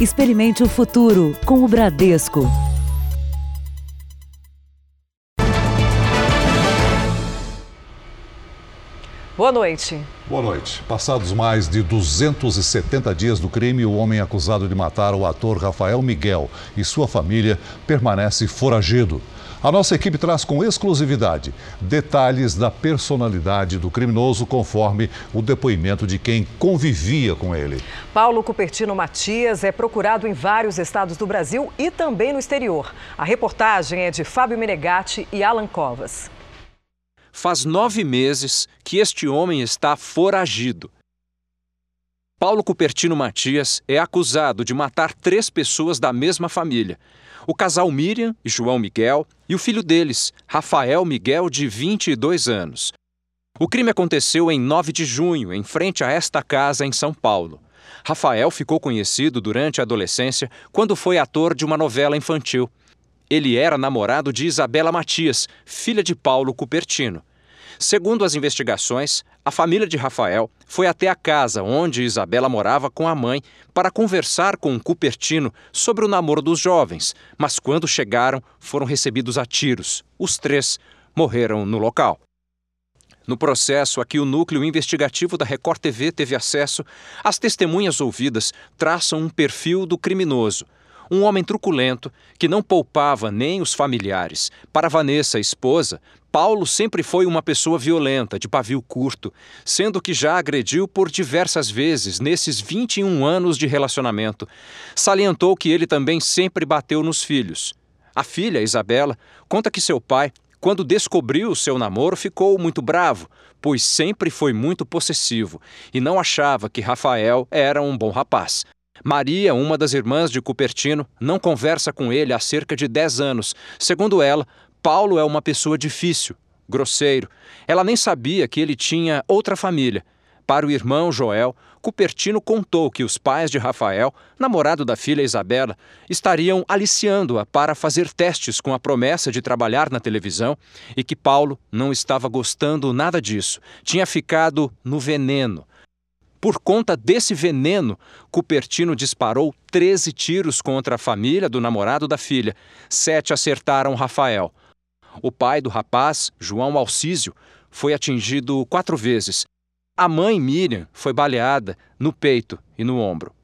Experimente o futuro com o Bradesco. Boa noite. Boa noite. Passados mais de 270 dias do crime, o homem acusado de matar o ator Rafael Miguel e sua família permanece foragido. A nossa equipe traz com exclusividade detalhes da personalidade do criminoso, conforme o depoimento de quem convivia com ele. Paulo Cupertino Matias é procurado em vários estados do Brasil e também no exterior. A reportagem é de Fábio Menegatti e Alan Covas. Faz nove meses que este homem está foragido. Paulo Cupertino Matias é acusado de matar três pessoas da mesma família. O casal Miriam e João Miguel e o filho deles, Rafael Miguel, de 22 anos. O crime aconteceu em 9 de junho, em frente a esta casa em São Paulo. Rafael ficou conhecido durante a adolescência quando foi ator de uma novela infantil. Ele era namorado de Isabela Matias, filha de Paulo Cupertino. Segundo as investigações, a família de Rafael foi até a casa onde Isabela morava com a mãe para conversar com Cupertino sobre o namoro dos jovens, mas quando chegaram, foram recebidos a tiros. Os três morreram no local. No processo a que o núcleo investigativo da Record TV teve acesso, as testemunhas ouvidas traçam um perfil do criminoso um homem truculento que não poupava nem os familiares. Para Vanessa, esposa, Paulo sempre foi uma pessoa violenta, de pavio curto, sendo que já agrediu por diversas vezes nesses 21 anos de relacionamento. Salientou que ele também sempre bateu nos filhos. A filha, Isabela, conta que seu pai, quando descobriu seu namoro, ficou muito bravo, pois sempre foi muito possessivo e não achava que Rafael era um bom rapaz. Maria, uma das irmãs de Cupertino, não conversa com ele há cerca de 10 anos. Segundo ela, Paulo é uma pessoa difícil, grosseiro. Ela nem sabia que ele tinha outra família. Para o irmão Joel, Cupertino contou que os pais de Rafael, namorado da filha Isabela, estariam aliciando-a para fazer testes com a promessa de trabalhar na televisão e que Paulo não estava gostando nada disso. Tinha ficado no veneno. Por conta desse veneno, Cupertino disparou 13 tiros contra a família do namorado da filha. Sete acertaram Rafael. O pai do rapaz, João Alcísio, foi atingido quatro vezes. A mãe, Miriam, foi baleada no peito e no ombro.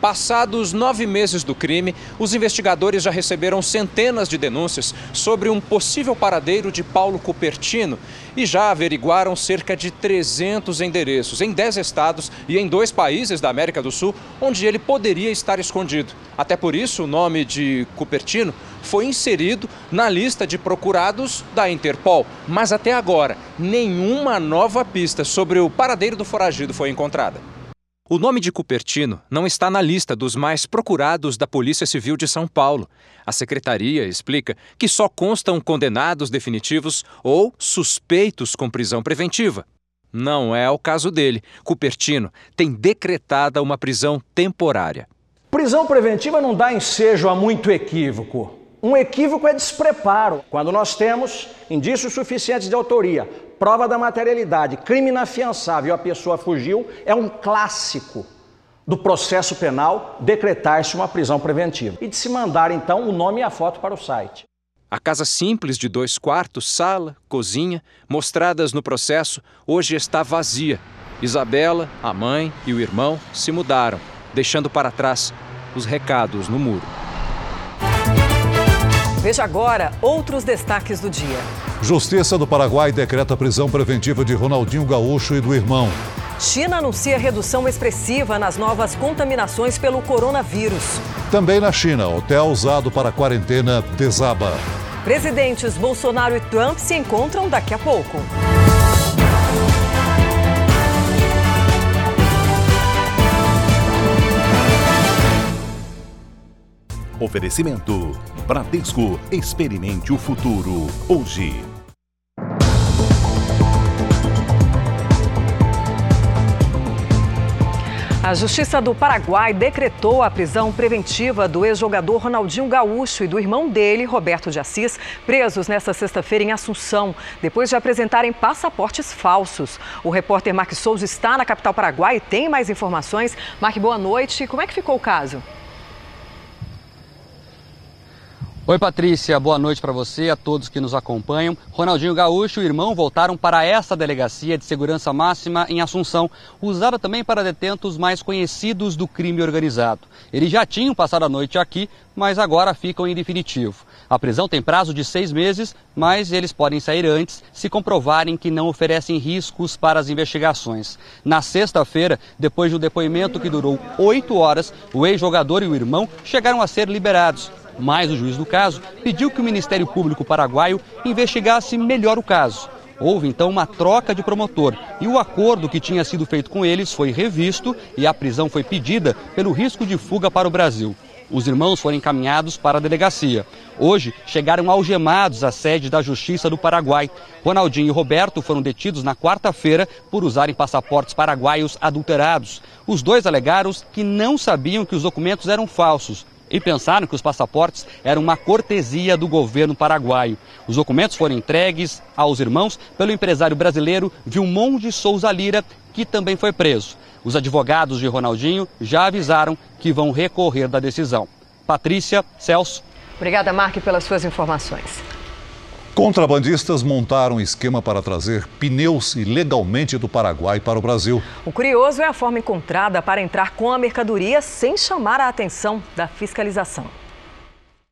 Passados nove meses do crime, os investigadores já receberam centenas de denúncias sobre um possível paradeiro de Paulo Cupertino e já averiguaram cerca de 300 endereços em 10 estados e em dois países da América do Sul onde ele poderia estar escondido. Até por isso, o nome de Cupertino foi inserido na lista de procurados da Interpol. Mas até agora, nenhuma nova pista sobre o paradeiro do foragido foi encontrada. O nome de Cupertino não está na lista dos mais procurados da Polícia Civil de São Paulo. A secretaria explica que só constam condenados definitivos ou suspeitos com prisão preventiva. Não é o caso dele. Cupertino tem decretada uma prisão temporária. Prisão preventiva não dá ensejo a muito equívoco. Um equívoco é despreparo. Quando nós temos indícios suficientes de autoria, prova da materialidade, crime inafiançável, a pessoa fugiu, é um clássico do processo penal decretar-se uma prisão preventiva e de se mandar então o nome e a foto para o site. A casa simples de dois quartos, sala, cozinha, mostradas no processo, hoje está vazia. Isabela, a mãe e o irmão se mudaram, deixando para trás os recados no muro. Veja agora outros destaques do dia. Justiça do Paraguai decreta prisão preventiva de Ronaldinho Gaúcho e do irmão. China anuncia redução expressiva nas novas contaminações pelo coronavírus. Também na China, hotel usado para quarentena desaba. Presidentes Bolsonaro e Trump se encontram daqui a pouco. Oferecimento: Bradesco. Experimente o futuro hoje. A Justiça do Paraguai decretou a prisão preventiva do ex-jogador Ronaldinho Gaúcho e do irmão dele, Roberto de Assis, presos nesta sexta-feira em Assunção, depois de apresentarem passaportes falsos. O repórter Mark Souza está na capital paraguai e tem mais informações. Mark, boa noite. Como é que ficou o caso? Oi, Patrícia, boa noite para você, a todos que nos acompanham. Ronaldinho Gaúcho e o irmão voltaram para essa delegacia de segurança máxima em Assunção, usada também para detentos mais conhecidos do crime organizado. Eles já tinham passado a noite aqui, mas agora ficam em definitivo. A prisão tem prazo de seis meses, mas eles podem sair antes se comprovarem que não oferecem riscos para as investigações. Na sexta-feira, depois de um depoimento que durou oito horas, o ex-jogador e o irmão chegaram a ser liberados. Mas o juiz do caso pediu que o Ministério Público Paraguaio investigasse melhor o caso. Houve então uma troca de promotor e o acordo que tinha sido feito com eles foi revisto e a prisão foi pedida pelo risco de fuga para o Brasil. Os irmãos foram encaminhados para a delegacia. Hoje chegaram algemados à sede da Justiça do Paraguai. Ronaldinho e Roberto foram detidos na quarta-feira por usarem passaportes paraguaios adulterados. Os dois alegaram que não sabiam que os documentos eram falsos e pensaram que os passaportes eram uma cortesia do governo paraguaio. Os documentos foram entregues aos irmãos pelo empresário brasileiro Vilmon de Souza Lira, que também foi preso. Os advogados de Ronaldinho já avisaram que vão recorrer da decisão. Patrícia, Celso. Obrigada, Mark, pelas suas informações. Contrabandistas montaram um esquema para trazer pneus ilegalmente do Paraguai para o Brasil. O curioso é a forma encontrada para entrar com a mercadoria sem chamar a atenção da fiscalização.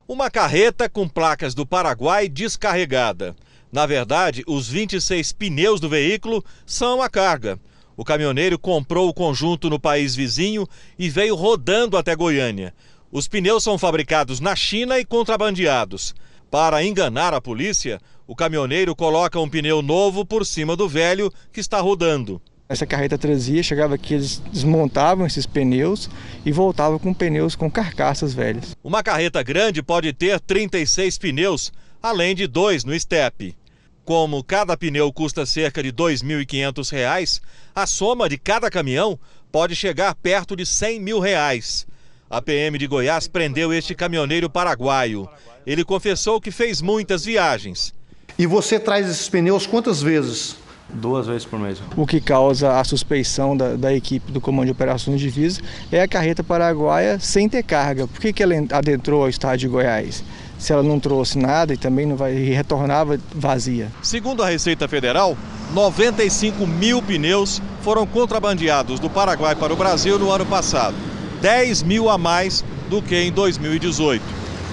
Uma carreta com placas do Paraguai descarregada. Na verdade, os 26 pneus do veículo são a carga. O caminhoneiro comprou o conjunto no país vizinho e veio rodando até Goiânia. Os pneus são fabricados na China e contrabandeados. Para enganar a polícia, o caminhoneiro coloca um pneu novo por cima do velho que está rodando. Essa carreta trazia, chegava aqui, eles desmontavam esses pneus e voltavam com pneus com carcaças velhas. Uma carreta grande pode ter 36 pneus, além de dois no estepe. Como cada pneu custa cerca de R$ 2.500, a soma de cada caminhão pode chegar perto de 100 mil reais. A PM de Goiás prendeu este caminhoneiro paraguaio. Ele confessou que fez muitas viagens. E você traz esses pneus quantas vezes? Duas vezes por mês. O que causa a suspeição da, da, equipe do Comando de Operações de Divisa é a carreta paraguaia sem ter carga. Por que, que ela adentrou ao estado de Goiás? Se ela não trouxe nada e também não vai e retornava vazia. Segundo a Receita Federal, 95 mil pneus foram contrabandeados do Paraguai para o Brasil no ano passado. 10 mil a mais do que em 2018.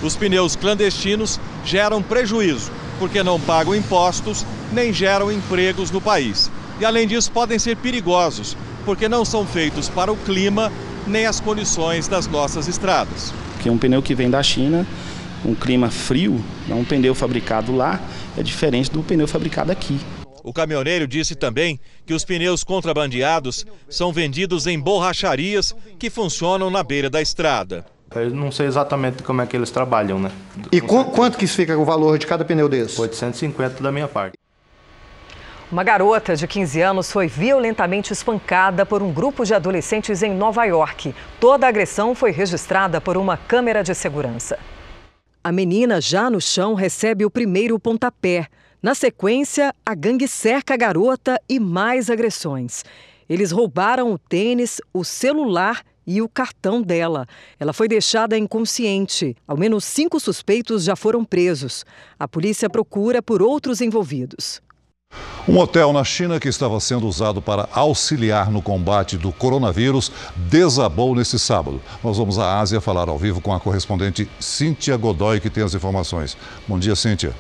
Os pneus clandestinos geram prejuízo, porque não pagam impostos nem geram empregos no país. E além disso, podem ser perigosos, porque não são feitos para o clima nem as condições das nossas estradas. Que um pneu que vem da China, um clima frio, um pneu fabricado lá, é diferente do pneu fabricado aqui. O caminhoneiro disse também que os pneus contrabandeados são vendidos em borracharias que funcionam na beira da estrada. Eu não sei exatamente como é que eles trabalham, né? E qu quanto que fica o valor de cada pneu desse? 850 da minha parte. Uma garota de 15 anos foi violentamente espancada por um grupo de adolescentes em Nova York. Toda a agressão foi registrada por uma câmera de segurança. A menina, já no chão, recebe o primeiro pontapé. Na sequência, a gangue cerca a garota e mais agressões. Eles roubaram o tênis, o celular e o cartão dela. Ela foi deixada inconsciente. Ao menos cinco suspeitos já foram presos. A polícia procura por outros envolvidos. Um hotel na China que estava sendo usado para auxiliar no combate do coronavírus desabou nesse sábado. Nós vamos à Ásia falar ao vivo com a correspondente Cíntia Godoy, que tem as informações. Bom dia, Cíntia.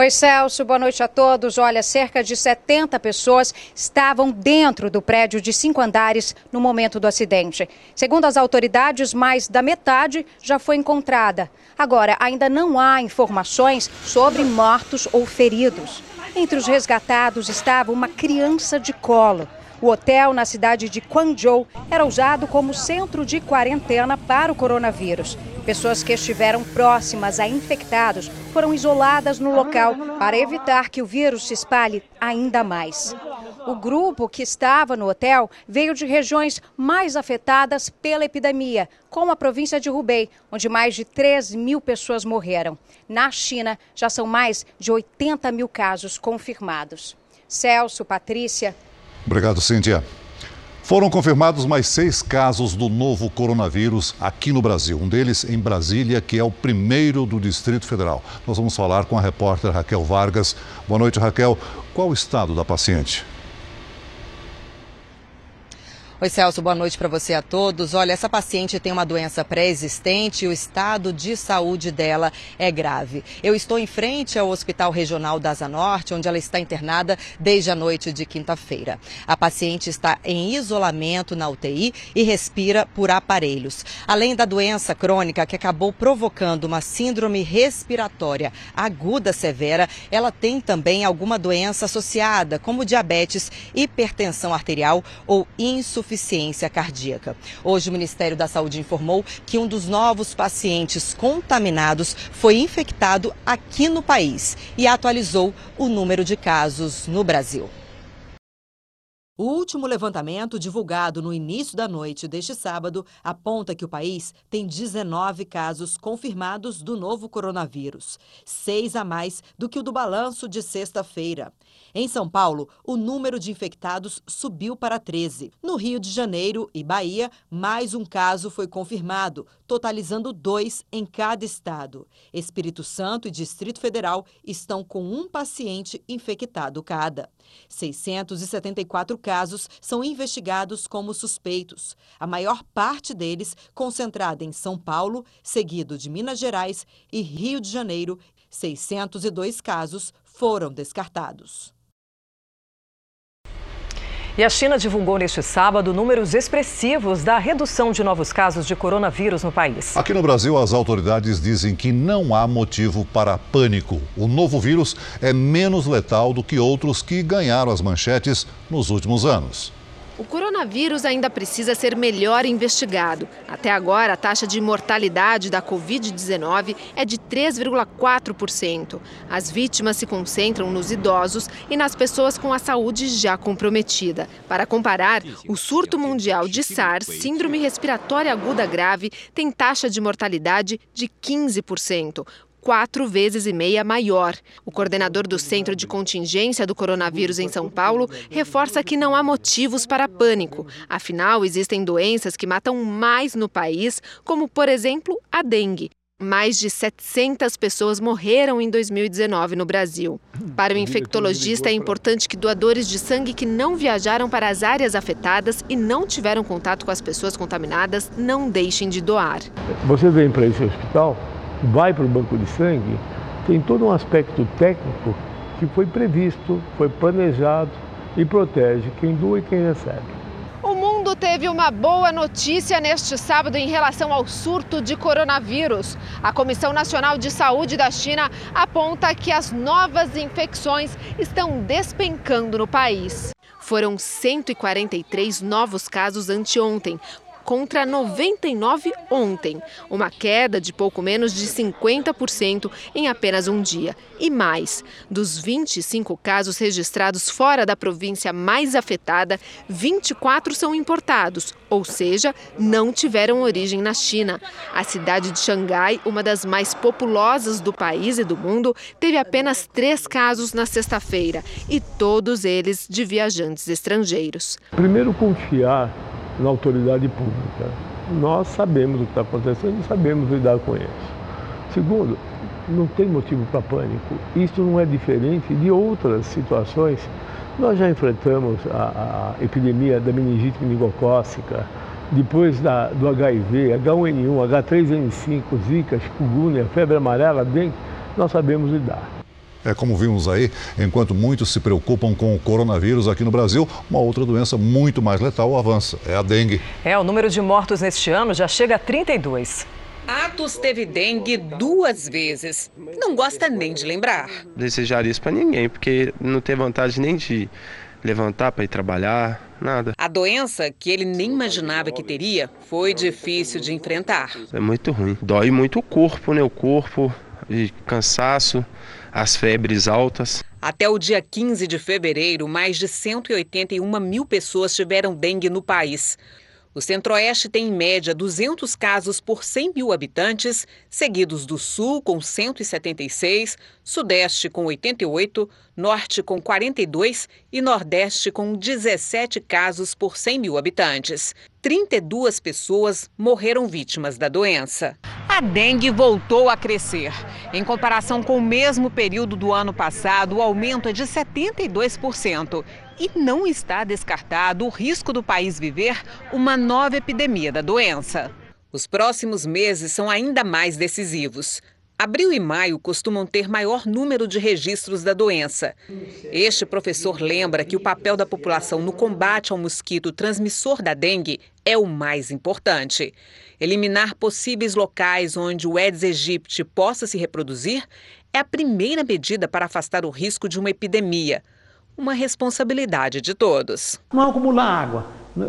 Oi, Celso, boa noite a todos. Olha, cerca de 70 pessoas estavam dentro do prédio de cinco andares no momento do acidente. Segundo as autoridades, mais da metade já foi encontrada. Agora, ainda não há informações sobre mortos ou feridos. Entre os resgatados estava uma criança de colo. O hotel na cidade de Guangzhou era usado como centro de quarentena para o coronavírus. Pessoas que estiveram próximas a infectados foram isoladas no local para evitar que o vírus se espalhe ainda mais. O grupo que estava no hotel veio de regiões mais afetadas pela epidemia, como a província de Hubei, onde mais de 3 mil pessoas morreram. Na China, já são mais de 80 mil casos confirmados. Celso, Patrícia, Obrigado, Cíntia. Foram confirmados mais seis casos do novo coronavírus aqui no Brasil. Um deles em Brasília, que é o primeiro do Distrito Federal. Nós vamos falar com a repórter Raquel Vargas. Boa noite, Raquel. Qual o estado da paciente? Oi, Celso, boa noite para você a todos. Olha, essa paciente tem uma doença pré-existente e o estado de saúde dela é grave. Eu estou em frente ao Hospital Regional da Asa Norte, onde ela está internada desde a noite de quinta-feira. A paciente está em isolamento na UTI e respira por aparelhos. Além da doença crônica que acabou provocando uma síndrome respiratória aguda severa, ela tem também alguma doença associada, como diabetes, hipertensão arterial ou insuficiência insuficiência cardíaca. Hoje, o Ministério da Saúde informou que um dos novos pacientes contaminados foi infectado aqui no país e atualizou o número de casos no Brasil. O último levantamento, divulgado no início da noite deste sábado, aponta que o país tem 19 casos confirmados do novo coronavírus, seis a mais do que o do balanço de sexta-feira. Em São Paulo, o número de infectados subiu para 13. No Rio de Janeiro e Bahia, mais um caso foi confirmado, totalizando dois em cada estado. Espírito Santo e Distrito Federal estão com um paciente infectado cada. 674 casos são investigados como suspeitos, a maior parte deles concentrada em São Paulo, seguido de Minas Gerais e Rio de Janeiro. 602 casos foram descartados. E a China divulgou neste sábado números expressivos da redução de novos casos de coronavírus no país. Aqui no Brasil, as autoridades dizem que não há motivo para pânico. O novo vírus é menos letal do que outros que ganharam as manchetes nos últimos anos. O coronavírus ainda precisa ser melhor investigado. Até agora, a taxa de mortalidade da Covid-19 é de 3,4%. As vítimas se concentram nos idosos e nas pessoas com a saúde já comprometida. Para comparar, o surto mundial de SARS, Síndrome Respiratória Aguda Grave, tem taxa de mortalidade de 15% quatro vezes e meia maior. O coordenador do Centro de Contingência do Coronavírus em São Paulo reforça que não há motivos para pânico. Afinal, existem doenças que matam mais no país, como, por exemplo, a dengue. Mais de 700 pessoas morreram em 2019 no Brasil. Para o infectologista, é importante que doadores de sangue que não viajaram para as áreas afetadas e não tiveram contato com as pessoas contaminadas não deixem de doar. Você vem para esse hospital, vai para o banco de sangue, tem todo um aspecto técnico que foi previsto, foi planejado e protege quem doa e quem recebe. O mundo teve uma boa notícia neste sábado em relação ao surto de coronavírus. A Comissão Nacional de Saúde da China aponta que as novas infecções estão despencando no país. Foram 143 novos casos anteontem, contra 99 ontem, uma queda de pouco menos de 50% em apenas um dia. E mais, dos 25 casos registrados fora da província mais afetada, 24 são importados, ou seja, não tiveram origem na China. A cidade de Xangai, uma das mais populosas do país e do mundo, teve apenas três casos na sexta-feira e todos eles de viajantes estrangeiros. Primeiro, confiar na autoridade pública. Nós sabemos o que está acontecendo e sabemos lidar com isso. Segundo, não tem motivo para pânico. Isso não é diferente de outras situações. Nós já enfrentamos a, a epidemia da meningite meningocócica, depois da, do HIV, H1N1, H3N5, Zika, chikungunya, febre amarela, dengue, nós sabemos lidar. É como vimos aí, enquanto muitos se preocupam com o coronavírus aqui no Brasil, uma outra doença muito mais letal avança, é a dengue. É, o número de mortos neste ano já chega a 32. Atos teve dengue duas vezes. Não gosta nem de lembrar. Desejaria isso para ninguém, porque não tem vantagem nem de levantar para ir trabalhar, nada. A doença, que ele nem imaginava que teria, foi difícil de enfrentar. É muito ruim. Dói muito o corpo, né? O corpo, de cansaço as febres altas. Até o dia 15 de fevereiro, mais de 181 mil pessoas tiveram dengue no país. O Centro-Oeste tem, em média, 200 casos por 100 mil habitantes, seguidos do Sul, com 176, Sudeste, com 88, Norte, com 42 e Nordeste, com 17 casos por 100 mil habitantes. 32 pessoas morreram vítimas da doença. A dengue voltou a crescer. Em comparação com o mesmo período do ano passado, o aumento é de 72%. E não está descartado o risco do país viver uma nova epidemia da doença. Os próximos meses são ainda mais decisivos. Abril e maio costumam ter maior número de registros da doença. Este professor lembra que o papel da população no combate ao mosquito transmissor da dengue é o mais importante. Eliminar possíveis locais onde o Aedes aegypti possa se reproduzir é a primeira medida para afastar o risco de uma epidemia. Uma responsabilidade de todos. Não acumular água,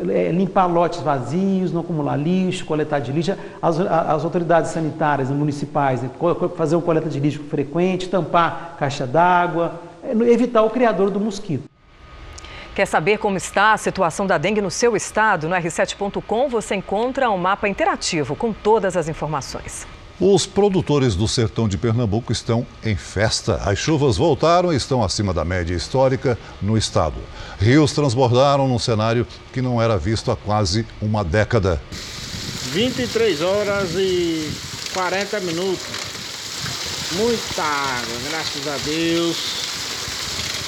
é, limpar lotes vazios, não acumular lixo, coletar de lixo. As, as autoridades sanitárias municipais, né, fazer uma coleta de lixo frequente, tampar caixa d'água, é, evitar o criador do mosquito. Quer saber como está a situação da dengue no seu estado? No r7.com você encontra um mapa interativo com todas as informações. Os produtores do sertão de Pernambuco estão em festa. As chuvas voltaram e estão acima da média histórica no estado. Rios transbordaram num cenário que não era visto há quase uma década. 23 horas e 40 minutos. Muita água, graças a Deus.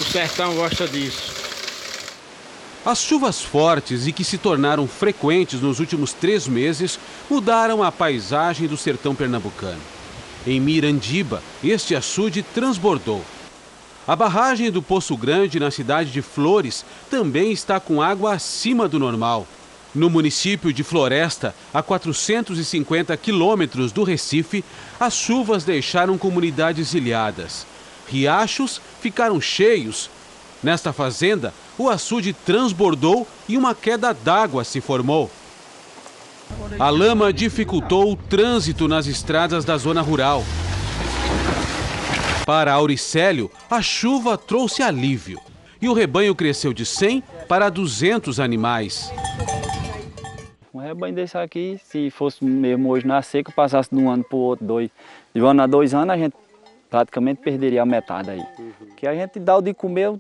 O sertão gosta disso. As chuvas fortes e que se tornaram frequentes nos últimos três meses mudaram a paisagem do sertão pernambucano. Em Mirandiba, este açude transbordou. A barragem do Poço Grande, na cidade de Flores, também está com água acima do normal. No município de Floresta, a 450 quilômetros do Recife, as chuvas deixaram comunidades ilhadas. Riachos ficaram cheios. Nesta fazenda, o açude transbordou e uma queda d'água se formou. A lama dificultou o trânsito nas estradas da zona rural. Para Auricélio, a chuva trouxe alívio e o rebanho cresceu de 100 para 200 animais. Um rebanho desse aqui, se fosse mesmo hoje na seca, passasse de um ano para o outro, dois, de um ano a dois anos, a gente praticamente perderia a metade aí. Que a gente dá o de comer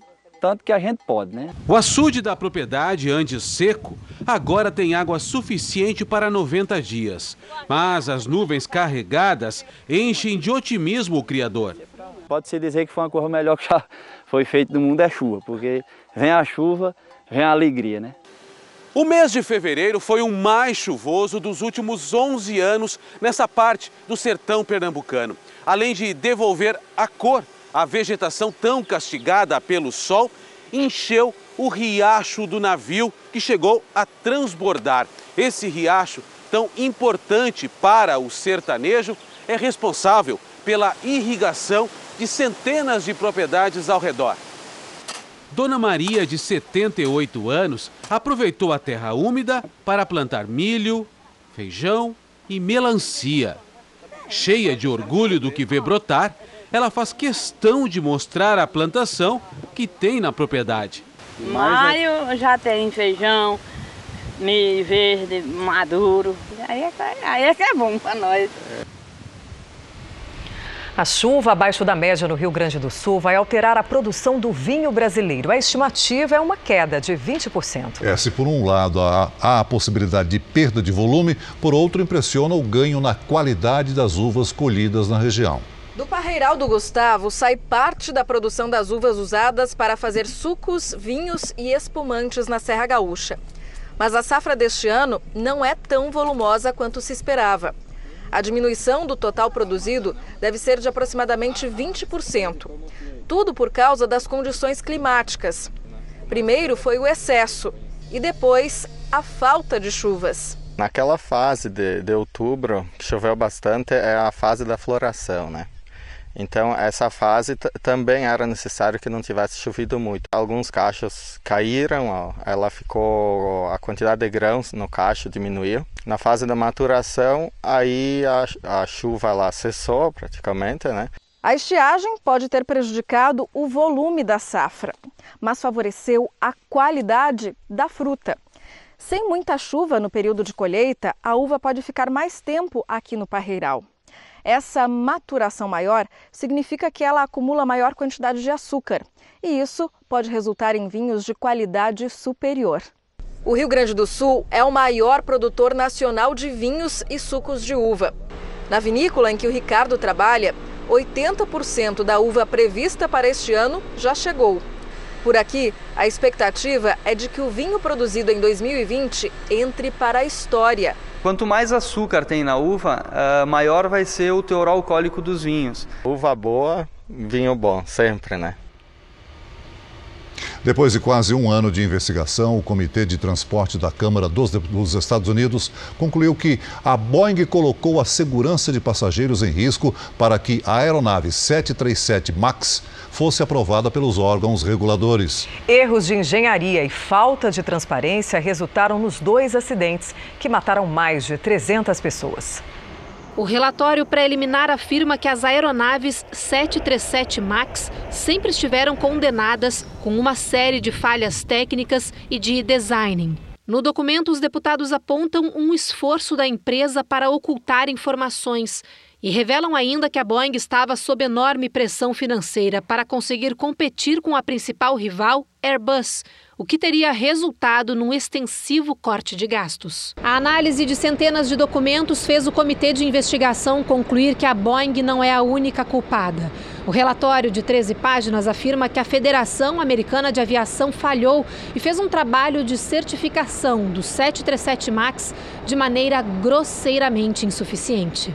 tanto que a gente pode, né? O açude da propriedade, antes seco, agora tem água suficiente para 90 dias. Mas as nuvens carregadas enchem de otimismo o criador. Pode-se dizer que foi uma coisa melhor que já foi feita no mundo é chuva, porque vem a chuva, vem a alegria, né? O mês de fevereiro foi o mais chuvoso dos últimos 11 anos nessa parte do sertão pernambucano. Além de devolver a cor a vegetação tão castigada pelo sol encheu o riacho do navio que chegou a transbordar. Esse riacho, tão importante para o sertanejo, é responsável pela irrigação de centenas de propriedades ao redor. Dona Maria, de 78 anos, aproveitou a terra úmida para plantar milho, feijão e melancia. Cheia de orgulho do que vê brotar, ela faz questão de mostrar a plantação que tem na propriedade. Maio já tem feijão, milho verde, maduro. Aí é, aí é que é bom para nós. A chuva abaixo da média no Rio Grande do Sul vai alterar a produção do vinho brasileiro. A estimativa é uma queda de 20%. É, se por um lado há, há a possibilidade de perda de volume, por outro impressiona o ganho na qualidade das uvas colhidas na região. Do parreiral do Gustavo sai parte da produção das uvas usadas para fazer sucos, vinhos e espumantes na Serra Gaúcha. Mas a safra deste ano não é tão volumosa quanto se esperava. A diminuição do total produzido deve ser de aproximadamente 20%. Tudo por causa das condições climáticas. Primeiro foi o excesso e depois a falta de chuvas. Naquela fase de, de outubro, que choveu bastante, é a fase da floração, né? Então, essa fase também era necessário que não tivesse chovido muito. Alguns cachos caíram, ó, ela ficou a quantidade de grãos no cacho diminuiu. Na fase da maturação, aí a, a chuva lá cessou praticamente, né? A estiagem pode ter prejudicado o volume da safra, mas favoreceu a qualidade da fruta. Sem muita chuva no período de colheita, a uva pode ficar mais tempo aqui no parreiral. Essa maturação maior significa que ela acumula maior quantidade de açúcar, e isso pode resultar em vinhos de qualidade superior. O Rio Grande do Sul é o maior produtor nacional de vinhos e sucos de uva. Na vinícola em que o Ricardo trabalha, 80% da uva prevista para este ano já chegou. Por aqui, a expectativa é de que o vinho produzido em 2020 entre para a história. Quanto mais açúcar tem na uva, uh, maior vai ser o teor alcoólico dos vinhos. Uva boa, vinho bom, sempre, né? Depois de quase um ano de investigação, o Comitê de Transporte da Câmara dos, dos, Estados Unidos concluiu que a Boeing colocou a segurança de passageiros em risco para que a aeronave 737 MAX fosse aprovada pelos órgãos reguladores. Erros de engenharia e falta de transparência resultaram nos dois acidentes que mataram mais de 300 pessoas. O relatório preliminar afirma que as aeronaves 737 MAX sempre estiveram condenadas com uma série de falhas técnicas e de design. No documento, os deputados apontam um esforço da empresa para ocultar informações e revelam ainda que a Boeing estava sob enorme pressão financeira para conseguir competir com a principal rival, Airbus, o que teria resultado num extensivo corte de gastos. A análise de centenas de documentos fez o comitê de investigação concluir que a Boeing não é a única culpada. O relatório de 13 páginas afirma que a Federação Americana de Aviação falhou e fez um trabalho de certificação do 737 MAX de maneira grosseiramente insuficiente.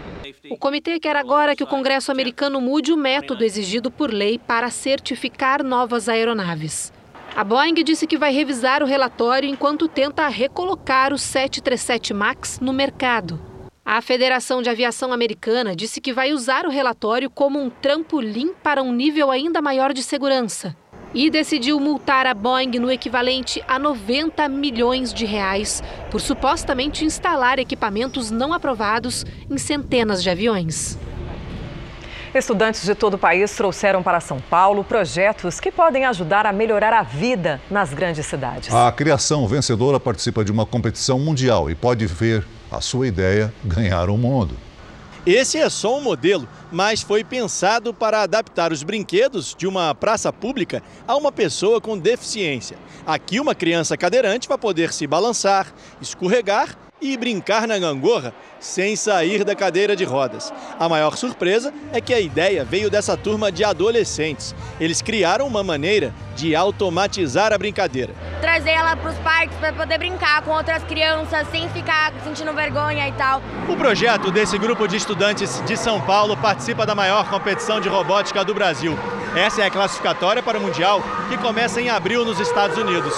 O comitê quer agora que o Congresso americano mude o método exigido por lei para certificar novas aeronaves. A Boeing disse que vai revisar o relatório enquanto tenta recolocar o 737 MAX no mercado. A Federação de Aviação Americana disse que vai usar o relatório como um trampolim para um nível ainda maior de segurança e decidiu multar a Boeing no equivalente a 90 milhões de reais por supostamente instalar equipamentos não aprovados em centenas de aviões. Estudantes de todo o país trouxeram para São Paulo projetos que podem ajudar a melhorar a vida nas grandes cidades. A criação vencedora participa de uma competição mundial e pode ver a sua ideia ganhar o mundo. Esse é só um modelo, mas foi pensado para adaptar os brinquedos de uma praça pública a uma pessoa com deficiência. Aqui, uma criança cadeirante vai poder se balançar, escorregar e brincar na gangorra sem sair da cadeira de rodas. A maior surpresa é que a ideia veio dessa turma de adolescentes. Eles criaram uma maneira de automatizar a brincadeira. Trazer ela para os parques para poder brincar com outras crianças sem ficar sentindo vergonha e tal. O projeto desse grupo de estudantes de São Paulo participa da maior competição de robótica do Brasil. Essa é a classificatória para o Mundial que começa em abril nos Estados Unidos.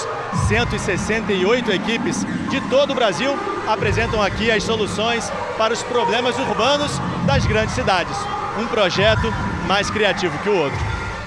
168 equipes de todo o Brasil apresentam aqui as soluções para os problemas urbanos das grandes cidades. Um projeto mais criativo que o outro.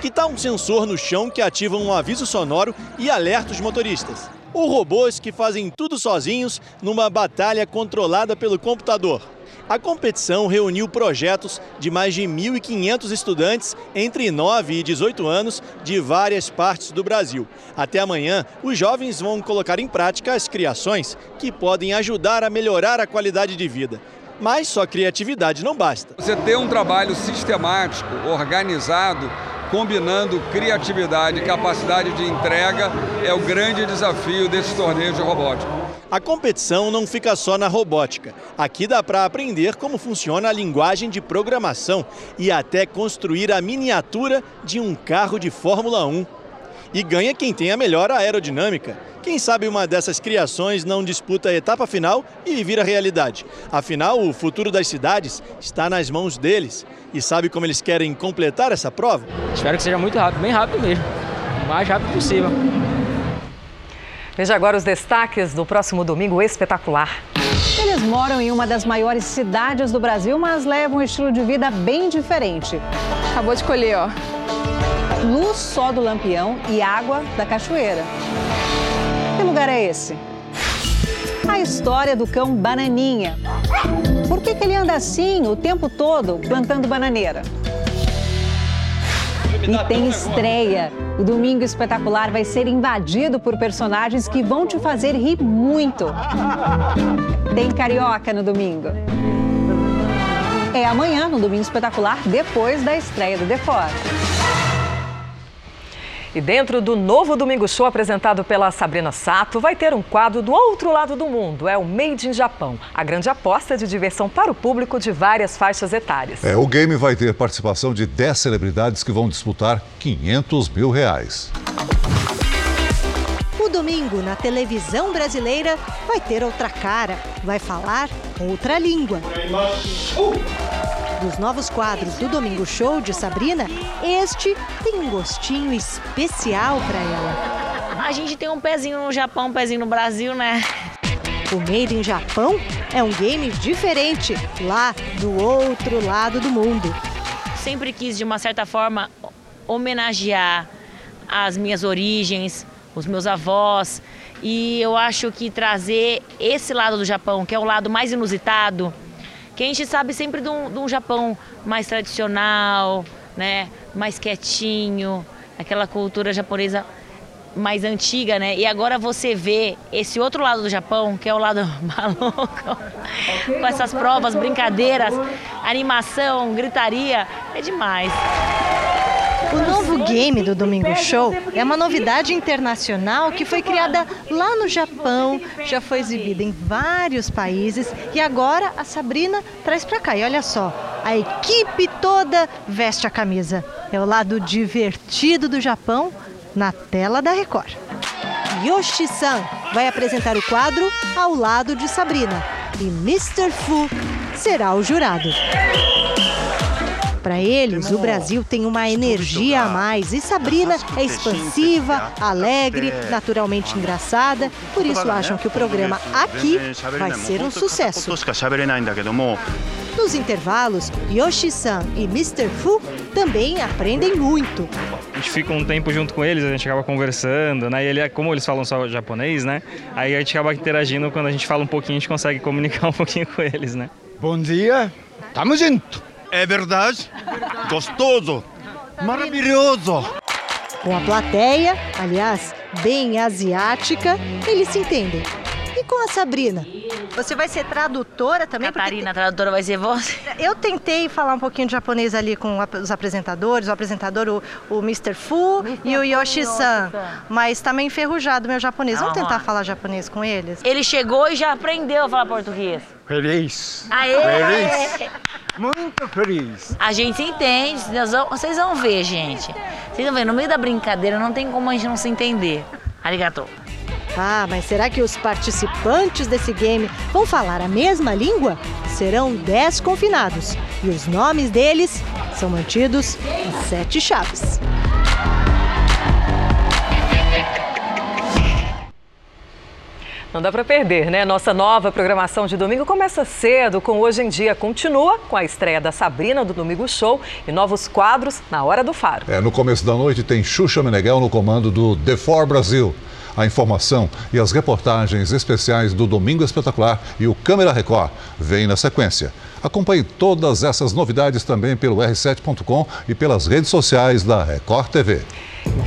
Que tal um sensor no chão que ativa um aviso sonoro e alerta os motoristas? Ou robôs que fazem tudo sozinhos numa batalha controlada pelo computador? A competição reuniu projetos de mais de 1.500 estudantes entre 9 e 18 anos de várias partes do Brasil. Até amanhã, os jovens vão colocar em prática as criações que podem ajudar a melhorar a qualidade de vida. Mas só criatividade não basta. Você ter um trabalho sistemático, organizado, combinando criatividade e capacidade de entrega é o grande desafio desse torneio de robótica. A competição não fica só na robótica. Aqui dá para aprender como funciona a linguagem de programação e até construir a miniatura de um carro de Fórmula 1. E ganha quem tem a melhor aerodinâmica. Quem sabe uma dessas criações não disputa a etapa final e vira realidade. Afinal, o futuro das cidades está nas mãos deles. E sabe como eles querem completar essa prova? Espero que seja muito rápido, bem rápido mesmo. O mais rápido possível. Veja agora os destaques do próximo domingo espetacular. Eles moram em uma das maiores cidades do Brasil, mas levam um estilo de vida bem diferente. Acabou de colher, ó. Luz só do lampião e água da cachoeira. Que lugar é esse? A história do cão Bananinha. Por que, que ele anda assim o tempo todo plantando bananeira? E tem estreia. O Domingo Espetacular vai ser invadido por personagens que vão te fazer rir muito. Tem carioca no domingo. É amanhã, no Domingo Espetacular, depois da estreia do The Force. E dentro do novo Domingo Show apresentado pela Sabrina Sato, vai ter um quadro do outro lado do mundo, é o Made in Japão, a grande aposta de diversão para o público de várias faixas etárias. É, o game vai ter participação de 10 celebridades que vão disputar 500 mil reais. O domingo na televisão brasileira vai ter outra cara, vai falar outra língua. Dos novos quadros do Domingo Show de Sabrina, este tem um gostinho especial para ela. A gente tem um pezinho no Japão, um pezinho no Brasil, né? O Made in Japão é um game diferente, lá do outro lado do mundo. Sempre quis, de uma certa forma, homenagear as minhas origens, os meus avós. E eu acho que trazer esse lado do Japão, que é o lado mais inusitado, que a gente sabe sempre de um, de um Japão mais tradicional, né, mais quietinho, aquela cultura japonesa mais antiga, né? E agora você vê esse outro lado do Japão, que é o lado maluco, com essas provas, brincadeiras, animação, gritaria, é demais. O novo game do Domingo Show é uma novidade internacional que foi criada lá no Japão, já foi exibida em vários países e agora a Sabrina traz para cá. E olha só, a equipe toda veste a camisa. É o lado divertido do Japão na tela da Record. Yoshi-san vai apresentar o quadro ao lado de Sabrina e Mr. Fu será o jurado. Para eles, o Brasil tem uma energia a mais e Sabrina é expansiva, alegre, naturalmente engraçada. Por isso acham que o programa aqui vai ser um sucesso. Nos intervalos, Yoshi-san e Mr. Fu também aprendem muito. A gente fica um tempo junto com eles, a gente acaba conversando, né? E ele, como eles falam só japonês, né? Aí a gente acaba interagindo, quando a gente fala um pouquinho, a gente consegue comunicar um pouquinho com eles, né? Bom dia, tamo junto. É verdade? Gostoso, maravilhoso. Com a plateia, aliás, bem asiática, eles se entendem. E com a Sabrina? Você vai ser tradutora também? Catarina, a tradutora vai ser você. Eu tentei falar um pouquinho de japonês ali com os apresentadores, o apresentador, o, o Mr. Fu e o Yoshi-san. Mas tá meio enferrujado meu japonês. Vamos tentar falar japonês com eles? Ele chegou e já aprendeu a falar português. Feliz. Aê! Feliz. Muito feliz. A gente se entende, vocês vão ver, gente. Vocês vão ver, no meio da brincadeira não tem como a gente não se entender. Arigato. Ah, mas será que os participantes desse game vão falar a mesma língua? Serão 10 confinados e os nomes deles são mantidos em sete chaves. Não dá para perder, né? Nossa nova programação de domingo começa cedo, com Hoje em Dia continua, com a estreia da Sabrina do Domingo Show e novos quadros na Hora do Faro. É, no começo da noite tem Xuxa Meneghel no comando do The For Brasil. A informação e as reportagens especiais do Domingo Espetacular e o Câmera Record vêm na sequência. Acompanhe todas essas novidades também pelo r7.com e pelas redes sociais da Record TV.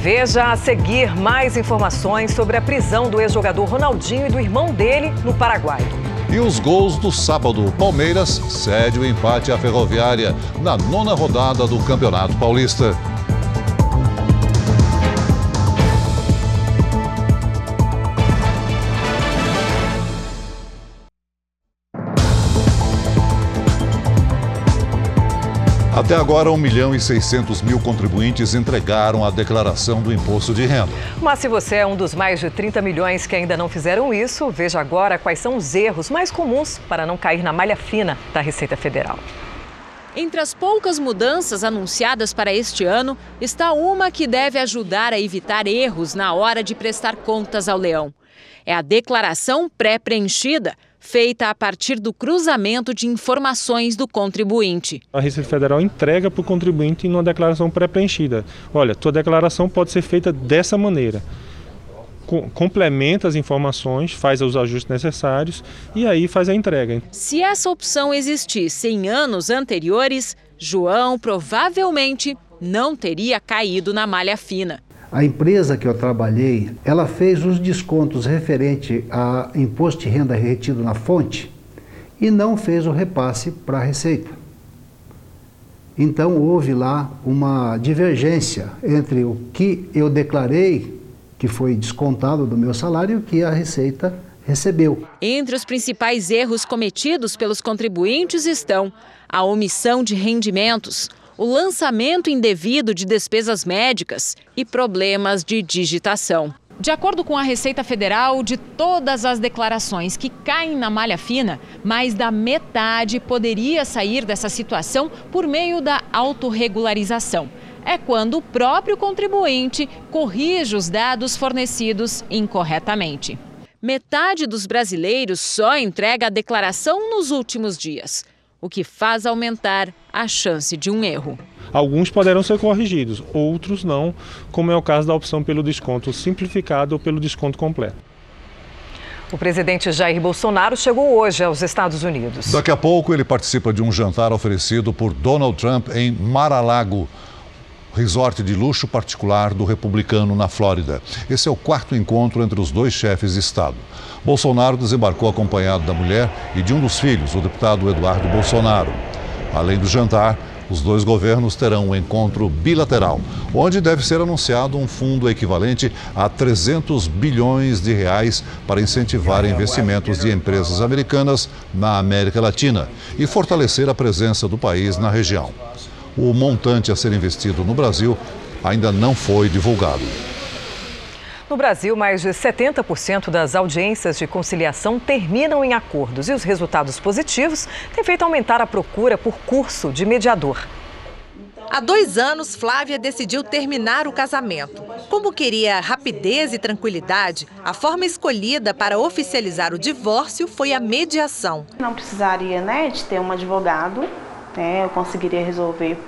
Veja a seguir mais informações sobre a prisão do ex-jogador Ronaldinho e do irmão dele no Paraguai. E os gols do sábado. Palmeiras cede o empate à Ferroviária na nona rodada do Campeonato Paulista. Até agora, 1 milhão e 600 mil contribuintes entregaram a declaração do imposto de renda. Mas se você é um dos mais de 30 milhões que ainda não fizeram isso, veja agora quais são os erros mais comuns para não cair na malha fina da Receita Federal. Entre as poucas mudanças anunciadas para este ano, está uma que deve ajudar a evitar erros na hora de prestar contas ao leão. É a declaração pré-preenchida, feita a partir do cruzamento de informações do contribuinte. A Receita Federal entrega para o contribuinte em uma declaração pré-preenchida. Olha, tua declaração pode ser feita dessa maneira. Complementa as informações, faz os ajustes necessários e aí faz a entrega. Se essa opção existisse em anos anteriores, João provavelmente não teria caído na malha fina. A empresa que eu trabalhei, ela fez os descontos referente a imposto de renda retido na fonte e não fez o repasse para a Receita. Então houve lá uma divergência entre o que eu declarei que foi descontado do meu salário e o que a Receita recebeu. Entre os principais erros cometidos pelos contribuintes estão a omissão de rendimentos, o lançamento indevido de despesas médicas e problemas de digitação. De acordo com a Receita Federal, de todas as declarações que caem na malha fina, mais da metade poderia sair dessa situação por meio da autorregularização. É quando o próprio contribuinte corrige os dados fornecidos incorretamente. Metade dos brasileiros só entrega a declaração nos últimos dias, o que faz aumentar a chance de um erro. Alguns poderão ser corrigidos, outros não, como é o caso da opção pelo desconto simplificado ou pelo desconto completo. O presidente Jair Bolsonaro chegou hoje aos Estados Unidos. Daqui a pouco ele participa de um jantar oferecido por Donald Trump em Mar-a-Lago, resort de luxo particular do republicano na Flórida. Esse é o quarto encontro entre os dois chefes de Estado. Bolsonaro desembarcou acompanhado da mulher e de um dos filhos, o deputado Eduardo Bolsonaro. Além do jantar, os dois governos terão um encontro bilateral, onde deve ser anunciado um fundo equivalente a 300 bilhões de reais para incentivar investimentos de empresas americanas na América Latina e fortalecer a presença do país na região. O montante a ser investido no Brasil ainda não foi divulgado. No Brasil, mais de 70% das audiências de conciliação terminam em acordos e os resultados positivos têm feito aumentar a procura por curso de mediador. Há dois anos, Flávia decidiu terminar o casamento. Como queria rapidez e tranquilidade, a forma escolhida para oficializar o divórcio foi a mediação. Não precisaria né, de ter um advogado, né, eu conseguiria resolver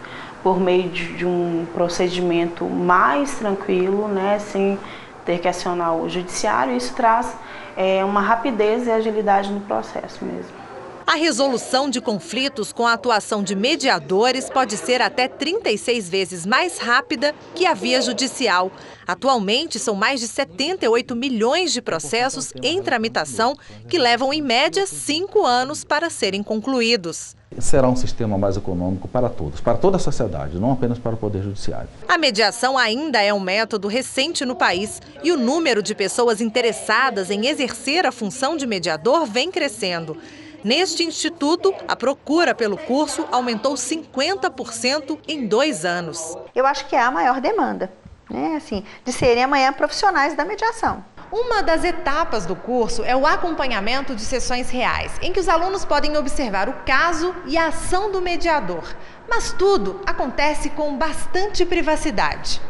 por meio de, de um procedimento mais tranquilo, né, sem ter que acionar o judiciário, isso traz é, uma rapidez e agilidade no processo mesmo. A resolução de conflitos com a atuação de mediadores pode ser até 36 vezes mais rápida que a via judicial. Atualmente, são mais de 78 milhões de processos em tramitação que levam, em média, cinco anos para serem concluídos será um sistema mais econômico para todos, para toda a sociedade, não apenas para o Poder Judiciário. A mediação ainda é um método recente no país e o número de pessoas interessadas em exercer a função de mediador vem crescendo. Neste instituto, a procura pelo curso aumentou 50% em dois anos. Eu acho que é a maior demanda, né? assim, de serem amanhã profissionais da mediação. Uma das etapas do curso é o acompanhamento de sessões reais, em que os alunos podem observar o caso e a ação do mediador. Mas tudo acontece com bastante privacidade.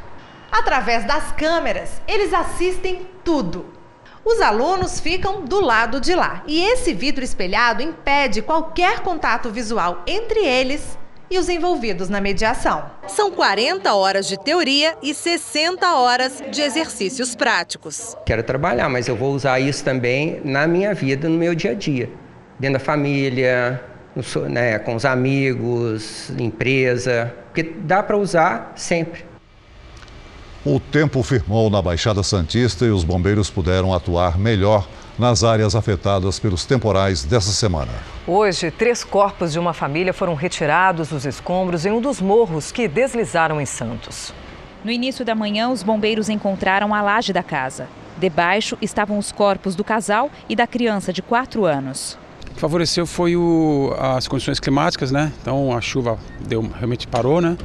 Através das câmeras, eles assistem tudo. Os alunos ficam do lado de lá e esse vidro espelhado impede qualquer contato visual entre eles e os envolvidos na mediação. São 40 horas de teoria e 60 horas de exercícios práticos. Quero trabalhar, mas eu vou usar isso também na minha vida, no meu dia a dia, dentro da família, né, com os amigos, empresa, porque dá para usar sempre. O tempo firmou na Baixada Santista e os bombeiros puderam atuar melhor nas áreas afetadas pelos temporais dessa semana. Hoje, três corpos de uma família foram retirados dos escombros em um dos morros que deslizaram em Santos. No início da manhã, os bombeiros encontraram a laje da casa. Debaixo estavam os corpos do casal e da criança de 4 anos. O que favoreceu foi o, as condições climáticas, né? Então a chuva deu, realmente parou, né?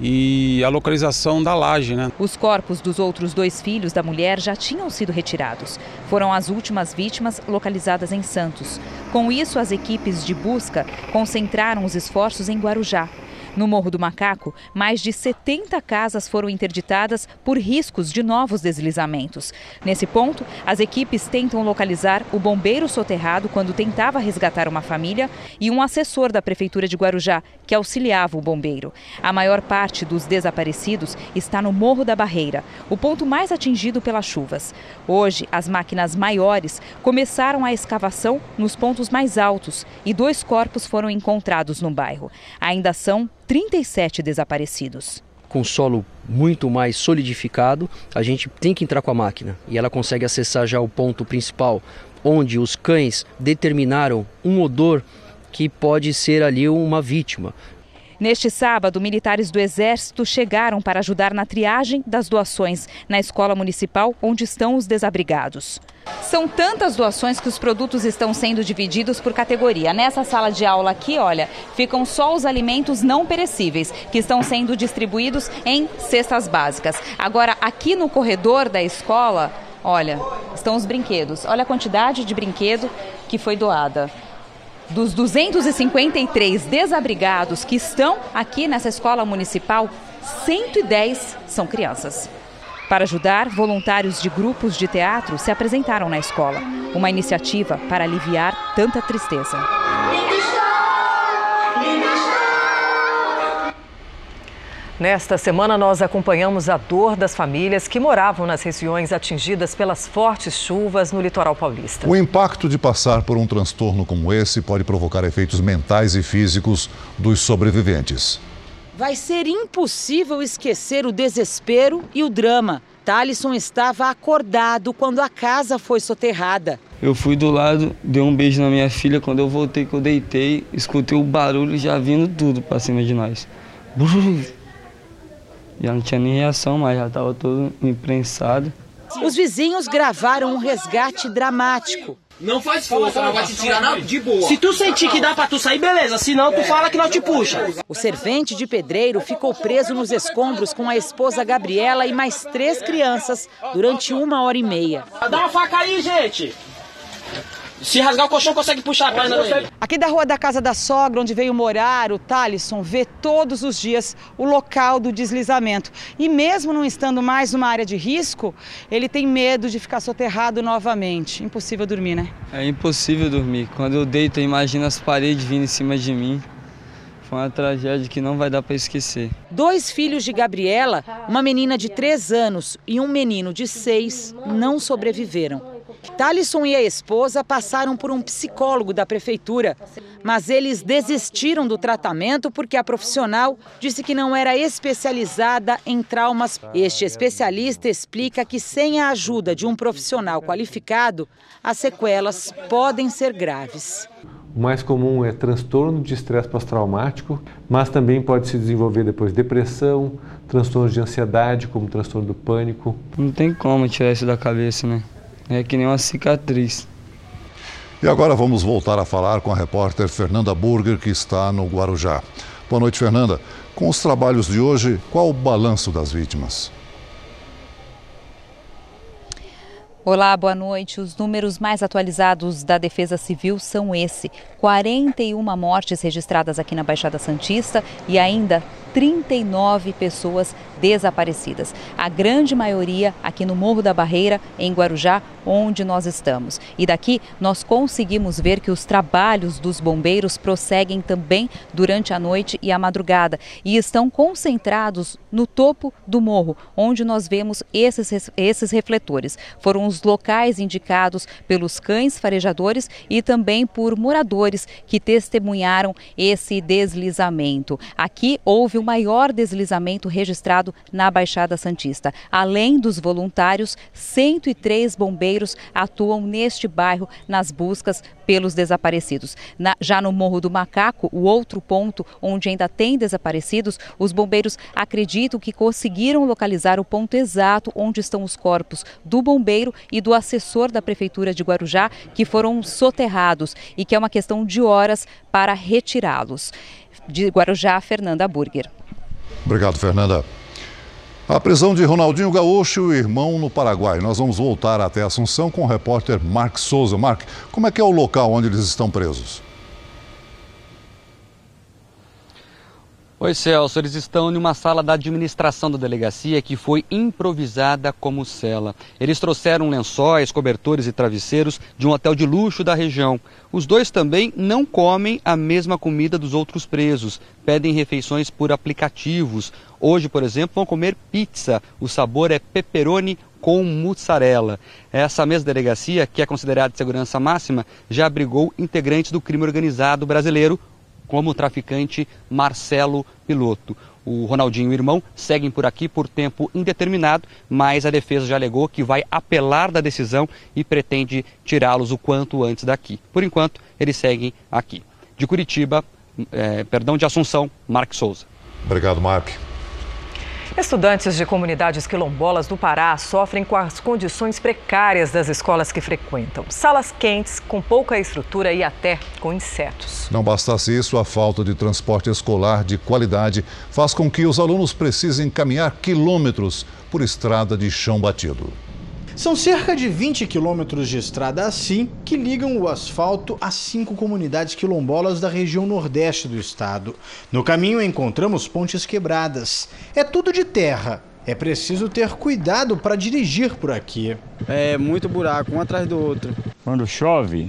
E a localização da laje. Né? Os corpos dos outros dois filhos da mulher já tinham sido retirados. Foram as últimas vítimas localizadas em Santos. Com isso, as equipes de busca concentraram os esforços em Guarujá. No Morro do Macaco, mais de 70 casas foram interditadas por riscos de novos deslizamentos. Nesse ponto, as equipes tentam localizar o bombeiro soterrado quando tentava resgatar uma família e um assessor da Prefeitura de Guarujá, que auxiliava o bombeiro. A maior parte dos desaparecidos está no Morro da Barreira, o ponto mais atingido pelas chuvas. Hoje, as máquinas maiores começaram a escavação nos pontos mais altos e dois corpos foram encontrados no bairro. Ainda são 37 desaparecidos. Com solo muito mais solidificado, a gente tem que entrar com a máquina e ela consegue acessar já o ponto principal, onde os cães determinaram um odor que pode ser ali uma vítima. Neste sábado, militares do Exército chegaram para ajudar na triagem das doações na escola municipal onde estão os desabrigados. São tantas doações que os produtos estão sendo divididos por categoria. Nessa sala de aula aqui, olha, ficam só os alimentos não perecíveis, que estão sendo distribuídos em cestas básicas. Agora, aqui no corredor da escola, olha, estão os brinquedos. Olha a quantidade de brinquedo que foi doada. Dos 253 desabrigados que estão aqui nessa escola municipal, 110 são crianças. Para ajudar, voluntários de grupos de teatro se apresentaram na escola. Uma iniciativa para aliviar tanta tristeza. Nesta semana, nós acompanhamos a dor das famílias que moravam nas regiões atingidas pelas fortes chuvas no litoral paulista. O impacto de passar por um transtorno como esse pode provocar efeitos mentais e físicos dos sobreviventes. Vai ser impossível esquecer o desespero e o drama. Talisson estava acordado quando a casa foi soterrada. Eu fui do lado, dei um beijo na minha filha. Quando eu voltei, que eu deitei, escutei o barulho já vindo tudo para cima de nós. Já não tinha nem reação mais, já estava todo imprensado. Os vizinhos gravaram um resgate dramático. Não faz força, não vai te tirar nada de boa. Se tu sentir que dá pra tu sair, beleza. Se não, tu fala que não te puxa. O servente de pedreiro ficou preso nos escombros com a esposa Gabriela e mais três crianças durante uma hora e meia. Dá uma faca aí, gente. Se rasgar o colchão, consegue puxar a perna dele. Aqui da rua da casa da sogra, onde veio morar, o Talisson vê todos os dias o local do deslizamento. E mesmo não estando mais numa área de risco, ele tem medo de ficar soterrado novamente. Impossível dormir, né? É impossível dormir. Quando eu deito, eu imagino as paredes vindo em cima de mim. Foi uma tragédia que não vai dar para esquecer. Dois filhos de Gabriela, uma menina de 3 anos e um menino de 6, não sobreviveram. Talisson e a esposa passaram por um psicólogo da prefeitura, mas eles desistiram do tratamento porque a profissional disse que não era especializada em traumas. Este especialista explica que sem a ajuda de um profissional qualificado, as sequelas podem ser graves. O mais comum é transtorno de estresse pós-traumático, mas também pode se desenvolver depois depressão, transtornos de ansiedade, como transtorno do pânico. Não tem como tirar isso da cabeça, né? É que nem uma cicatriz. E agora vamos voltar a falar com a repórter Fernanda Burger, que está no Guarujá. Boa noite, Fernanda. Com os trabalhos de hoje, qual o balanço das vítimas? Olá, boa noite. Os números mais atualizados da Defesa Civil são esse: 41 mortes registradas aqui na Baixada Santista e ainda 39 pessoas desaparecidas. A grande maioria aqui no Morro da Barreira, em Guarujá, onde nós estamos. E daqui nós conseguimos ver que os trabalhos dos bombeiros prosseguem também durante a noite e a madrugada e estão concentrados no topo do morro, onde nós vemos esses, esses refletores. Foram os locais indicados pelos cães farejadores e também por moradores que testemunharam esse deslizamento. Aqui houve o maior deslizamento registrado na Baixada Santista. Além dos voluntários, 103 bombeiros atuam neste bairro nas buscas pelos desaparecidos. Na, já no Morro do Macaco, o outro ponto onde ainda tem desaparecidos, os bombeiros acreditam que conseguiram localizar o ponto exato onde estão os corpos do bombeiro e do assessor da Prefeitura de Guarujá, que foram soterrados e que é uma questão de horas para retirá-los. De Guarujá, Fernanda Burger. Obrigado, Fernanda. A prisão de Ronaldinho Gaúcho e o irmão no Paraguai. Nós vamos voltar até Assunção com o repórter Mark Souza. Mark, como é que é o local onde eles estão presos? Oi, Celso. Eles estão em uma sala da administração da delegacia que foi improvisada como cela. Eles trouxeram lençóis, cobertores e travesseiros de um hotel de luxo da região. Os dois também não comem a mesma comida dos outros presos, pedem refeições por aplicativos. Hoje, por exemplo, vão comer pizza. O sabor é pepperoni com mussarela. Essa mesma delegacia, que é considerada de segurança máxima, já abrigou integrantes do crime organizado brasileiro como o traficante Marcelo Piloto. O Ronaldinho e o irmão seguem por aqui por tempo indeterminado, mas a defesa já alegou que vai apelar da decisão e pretende tirá-los o quanto antes daqui. Por enquanto, eles seguem aqui. De Curitiba, é, perdão, de Assunção, Mark Souza. Obrigado, Mark. Estudantes de comunidades quilombolas do Pará sofrem com as condições precárias das escolas que frequentam. Salas quentes, com pouca estrutura e até com insetos. Não bastasse isso, a falta de transporte escolar de qualidade faz com que os alunos precisem caminhar quilômetros por estrada de chão batido. São cerca de 20 quilômetros de estrada assim que ligam o asfalto a cinco comunidades quilombolas da região nordeste do estado. No caminho encontramos pontes quebradas. É tudo de terra. É preciso ter cuidado para dirigir por aqui. É muito buraco, um atrás do outro. Quando chove,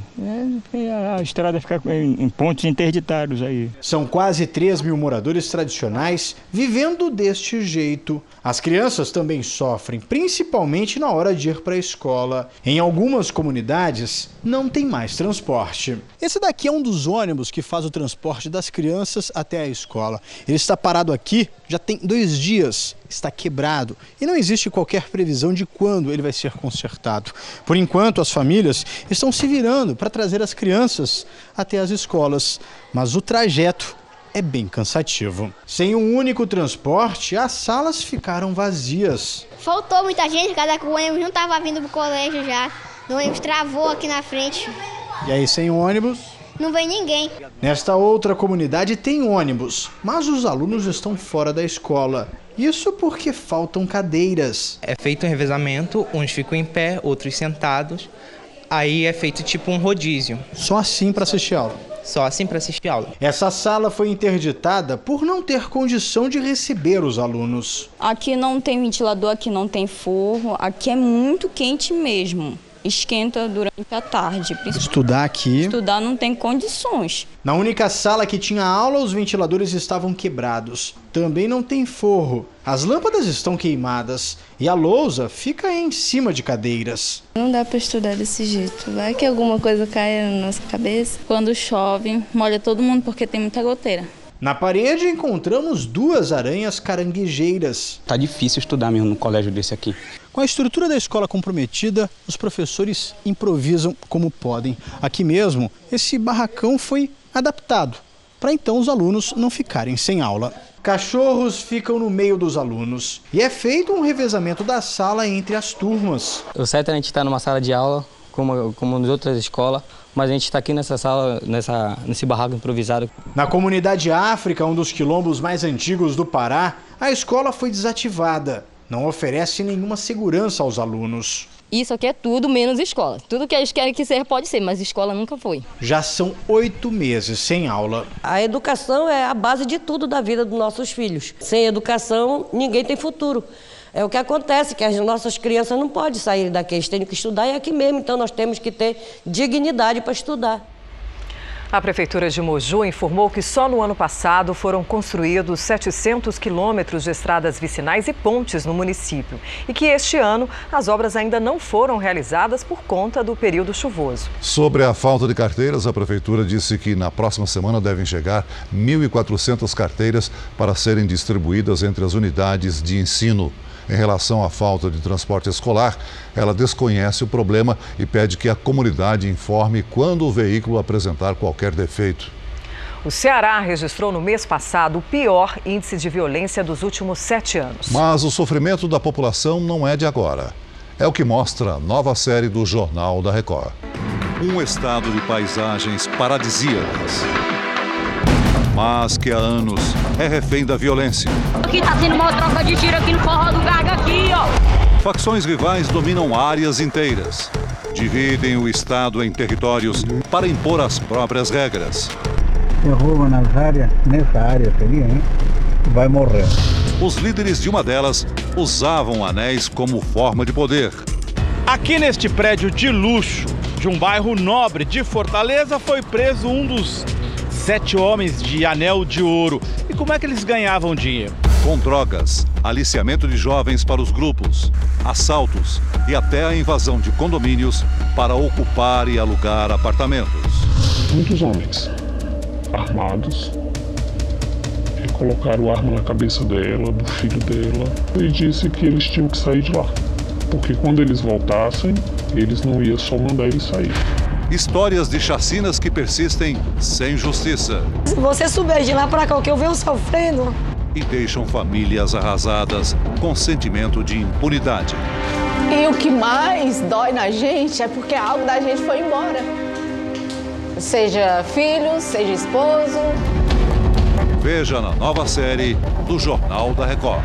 é, a estrada fica em, em pontos interditados aí. São quase 3 mil moradores tradicionais vivendo deste jeito. As crianças também sofrem, principalmente na hora de ir para a escola. Em algumas comunidades, não tem mais transporte. Esse daqui é um dos ônibus que faz o transporte das crianças até a escola. Ele está parado aqui já tem dois dias, está quebrado e não existe qualquer previsão de quando ele vai ser consertado. Por enquanto, as famílias estão se virando para trazer as crianças até as escolas, mas o trajeto é bem cansativo. Sem um único transporte, as salas ficaram vazias. Faltou muita gente, cada o ônibus não estava vindo para o colégio já. O ônibus travou aqui na frente. E aí, sem ônibus? Não vem ninguém. Nesta outra comunidade tem ônibus, mas os alunos estão fora da escola. Isso porque faltam cadeiras. É feito um revezamento, uns ficam em pé, outros sentados. Aí é feito tipo um rodízio. Só assim para assistir aula. Só assim para assistir aula. Essa sala foi interditada por não ter condição de receber os alunos. Aqui não tem ventilador, aqui não tem forro, aqui é muito quente mesmo esquenta durante a tarde. Estudar aqui. Estudar não tem condições. Na única sala que tinha aula, os ventiladores estavam quebrados. Também não tem forro. As lâmpadas estão queimadas e a lousa fica em cima de cadeiras. Não dá para estudar desse jeito. Vai que alguma coisa caia na nossa cabeça. Quando chove, molha todo mundo porque tem muita goteira. Na parede encontramos duas aranhas caranguejeiras. Tá difícil estudar mesmo no colégio desse aqui. Com a estrutura da escola comprometida, os professores improvisam como podem. Aqui mesmo, esse barracão foi adaptado para então os alunos não ficarem sem aula. Cachorros ficam no meio dos alunos e é feito um revezamento da sala entre as turmas. O certo é a gente estar numa sala de aula, como, como nas outras escolas, mas a gente está aqui nessa sala, nessa, nesse barraco improvisado. Na comunidade África, um dos quilombos mais antigos do Pará, a escola foi desativada não oferece nenhuma segurança aos alunos. Isso aqui é tudo menos escola. Tudo que eles querem que seja pode ser, mas escola nunca foi. Já são oito meses sem aula. A educação é a base de tudo da vida dos nossos filhos. Sem educação, ninguém tem futuro. É o que acontece, que as nossas crianças não podem sair daqui, eles têm que estudar e é aqui mesmo, então nós temos que ter dignidade para estudar. A Prefeitura de Moju informou que só no ano passado foram construídos 700 quilômetros de estradas vicinais e pontes no município e que este ano as obras ainda não foram realizadas por conta do período chuvoso. Sobre a falta de carteiras, a Prefeitura disse que na próxima semana devem chegar 1.400 carteiras para serem distribuídas entre as unidades de ensino. Em relação à falta de transporte escolar, ela desconhece o problema e pede que a comunidade informe quando o veículo apresentar qualquer defeito. O Ceará registrou no mês passado o pior índice de violência dos últimos sete anos. Mas o sofrimento da população não é de agora. É o que mostra a nova série do Jornal da Record. Um estado de paisagens paradisíacas mas que há anos é refém da violência. Aqui tá sendo uma troca de tiro aqui no Forró do Gaga aqui, ó. Facções rivais dominam áreas inteiras. Dividem o Estado em territórios para impor as próprias regras. Derruba nas áreas, nessa área seria, hein? Vai morrer. Os líderes de uma delas usavam anéis como forma de poder. Aqui neste prédio de luxo de um bairro nobre de Fortaleza foi preso um dos sete homens de anel de ouro. E como é que eles ganhavam dinheiro? Com drogas, aliciamento de jovens para os grupos, assaltos e até a invasão de condomínios para ocupar e alugar apartamentos. Muitos homens. armados e colocaram arma na cabeça dela, do filho dela, e disse que eles tinham que sair de lá. Porque quando eles voltassem, eles não iam só mandar eles sair. Histórias de chacinas que persistem sem justiça. Se você subir de lá para cá, o que eu venho sofrendo. E deixam famílias arrasadas com sentimento de impunidade. E o que mais dói na gente é porque algo da gente foi embora. Seja filho, seja esposo. Veja na nova série do Jornal da Record.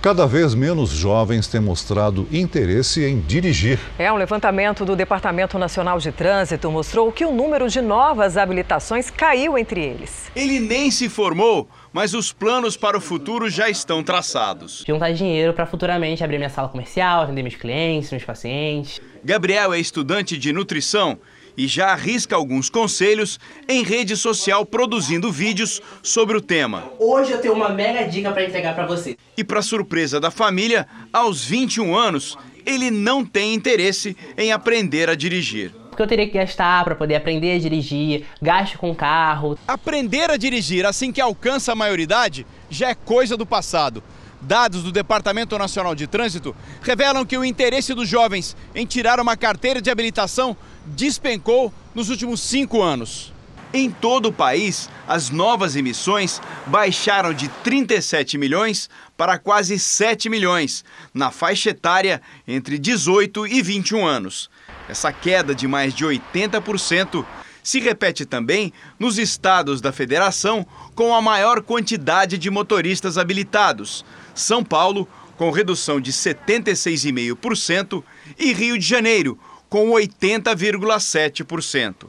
Cada vez menos jovens têm mostrado interesse em dirigir. É um levantamento do Departamento Nacional de Trânsito mostrou que o número de novas habilitações caiu entre eles. Ele nem se formou, mas os planos para o futuro já estão traçados. Juntar dinheiro para futuramente abrir minha sala comercial, atender meus clientes, meus pacientes. Gabriel é estudante de nutrição e já arrisca alguns conselhos em rede social produzindo vídeos sobre o tema. Hoje eu tenho uma mega dica para entregar para você. E para surpresa da família, aos 21 anos, ele não tem interesse em aprender a dirigir. Porque eu teria que gastar para poder aprender a dirigir, gasto com carro. Aprender a dirigir assim que alcança a maioridade já é coisa do passado. Dados do Departamento Nacional de Trânsito revelam que o interesse dos jovens em tirar uma carteira de habilitação despencou nos últimos cinco anos. Em todo o país, as novas emissões baixaram de 37 milhões para quase 7 milhões, na faixa etária entre 18 e 21 anos. Essa queda de mais de 80% se repete também nos estados da federação com a maior quantidade de motoristas habilitados. São Paulo, com redução de 76,5%, e Rio de Janeiro, com 80,7%.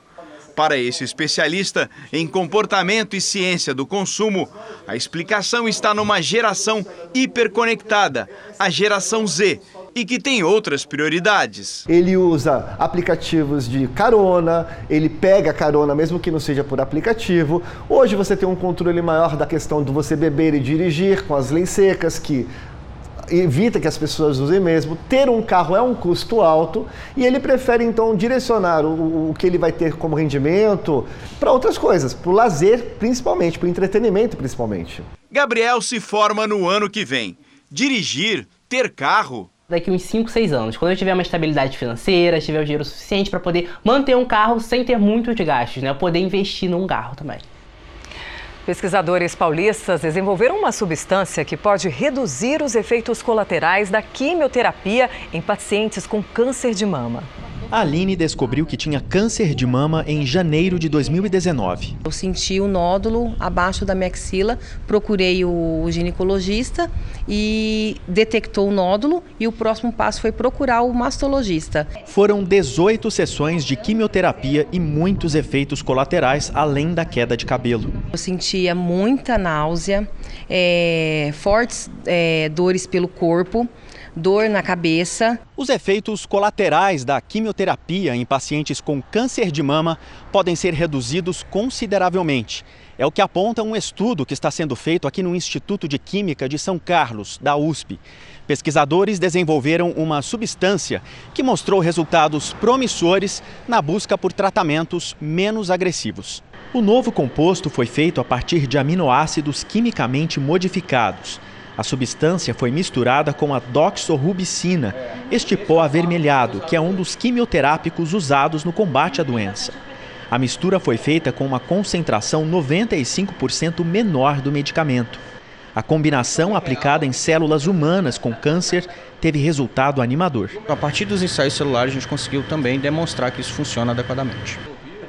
Para esse especialista em comportamento e ciência do consumo, a explicação está numa geração hiperconectada, a geração Z, e que tem outras prioridades. Ele usa aplicativos de carona, ele pega carona mesmo que não seja por aplicativo. Hoje você tem um controle maior da questão do você beber e dirigir com as leis secas que evita que as pessoas usem mesmo. Ter um carro é um custo alto e ele prefere então direcionar o, o que ele vai ter como rendimento para outras coisas, para o lazer principalmente, para o entretenimento principalmente. Gabriel se forma no ano que vem. Dirigir, ter carro, daqui uns 5, 6 anos, quando eu tiver uma estabilidade financeira, tiver o dinheiro suficiente para poder manter um carro sem ter muitos gastos, né? Eu poder investir num carro também. Pesquisadores paulistas desenvolveram uma substância que pode reduzir os efeitos colaterais da quimioterapia em pacientes com câncer de mama. A Aline descobriu que tinha câncer de mama em janeiro de 2019. Eu senti o um nódulo abaixo da minha axila, procurei o ginecologista e detectou o nódulo e o próximo passo foi procurar o mastologista. Foram 18 sessões de quimioterapia e muitos efeitos colaterais além da queda de cabelo. Eu sentia muita náusea, é, fortes é, dores pelo corpo dor na cabeça. Os efeitos colaterais da quimioterapia em pacientes com câncer de mama podem ser reduzidos consideravelmente. É o que aponta um estudo que está sendo feito aqui no Instituto de Química de São Carlos, da USP. Pesquisadores desenvolveram uma substância que mostrou resultados promissores na busca por tratamentos menos agressivos. O novo composto foi feito a partir de aminoácidos quimicamente modificados. A substância foi misturada com a doxorubicina, este pó avermelhado, que é um dos quimioterápicos usados no combate à doença. A mistura foi feita com uma concentração 95% menor do medicamento. A combinação aplicada em células humanas com câncer teve resultado animador. A partir dos ensaios celulares, a gente conseguiu também demonstrar que isso funciona adequadamente.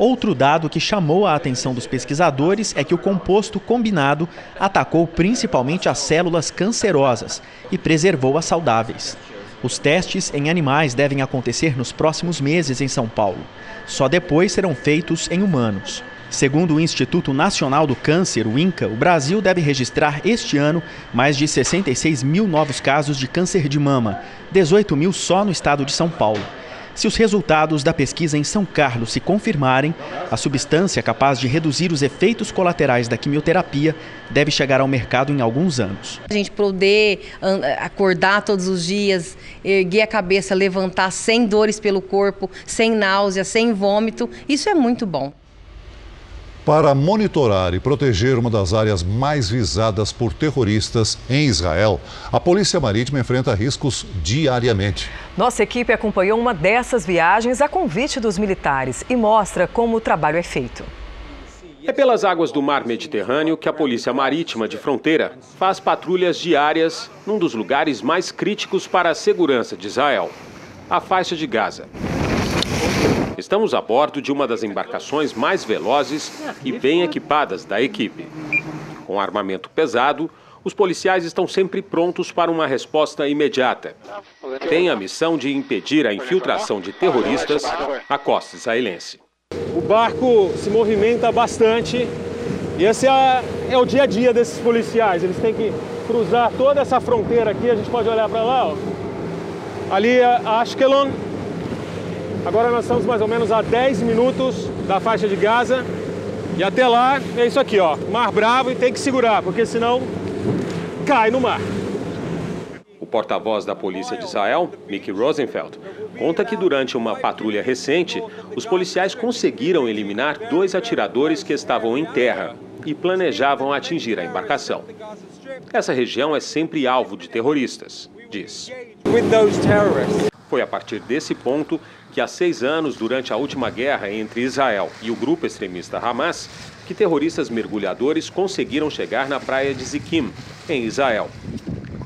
Outro dado que chamou a atenção dos pesquisadores é que o composto combinado atacou principalmente as células cancerosas e preservou as saudáveis. Os testes em animais devem acontecer nos próximos meses em São Paulo. Só depois serão feitos em humanos. Segundo o Instituto Nacional do Câncer, o INCA, o Brasil deve registrar este ano mais de 66 mil novos casos de câncer de mama, 18 mil só no estado de São Paulo. Se os resultados da pesquisa em São Carlos se confirmarem, a substância capaz de reduzir os efeitos colaterais da quimioterapia deve chegar ao mercado em alguns anos. A gente poder acordar todos os dias, erguer a cabeça, levantar sem dores pelo corpo, sem náusea, sem vômito, isso é muito bom. Para monitorar e proteger uma das áreas mais visadas por terroristas em Israel, a Polícia Marítima enfrenta riscos diariamente. Nossa equipe acompanhou uma dessas viagens a convite dos militares e mostra como o trabalho é feito. É pelas águas do mar Mediterrâneo que a Polícia Marítima de Fronteira faz patrulhas diárias num dos lugares mais críticos para a segurança de Israel a faixa de Gaza. Estamos a bordo de uma das embarcações mais velozes e bem equipadas da equipe. Com armamento pesado, os policiais estão sempre prontos para uma resposta imediata. Tem a missão de impedir a infiltração de terroristas à costa israelense. O barco se movimenta bastante e esse é, é, o dia a dia desses policiais. Eles têm que cruzar toda essa fronteira aqui. A gente pode olhar para lá. Ó. Ali é Ashkelon, Agora nós estamos mais ou menos a 10 minutos da faixa de Gaza. E até lá é isso aqui, ó. Mar bravo e tem que segurar, porque senão cai no mar. O porta-voz da polícia de Israel, Mickey Rosenfeld, conta que durante uma patrulha recente, os policiais conseguiram eliminar dois atiradores que estavam em terra e planejavam atingir a embarcação. Essa região é sempre alvo de terroristas, diz. Foi a partir desse ponto que há seis anos, durante a última guerra entre Israel e o grupo extremista Hamas, que terroristas mergulhadores conseguiram chegar na praia de Zikim, em Israel.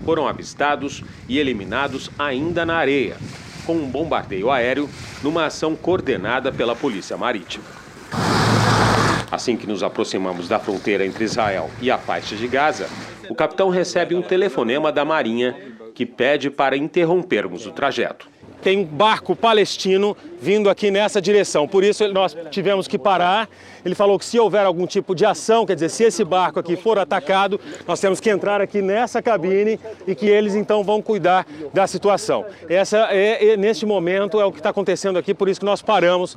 Foram avistados e eliminados ainda na areia, com um bombardeio aéreo numa ação coordenada pela Polícia Marítima. Assim que nos aproximamos da fronteira entre Israel e a faixa de Gaza, o capitão recebe um telefonema da Marinha que pede para interrompermos o trajeto tem um barco palestino vindo aqui nessa direção. Por isso nós tivemos que parar. Ele falou que se houver algum tipo de ação, quer dizer, se esse barco aqui for atacado, nós temos que entrar aqui nessa cabine e que eles então vão cuidar da situação. Essa é, é neste momento é o que está acontecendo aqui, por isso que nós paramos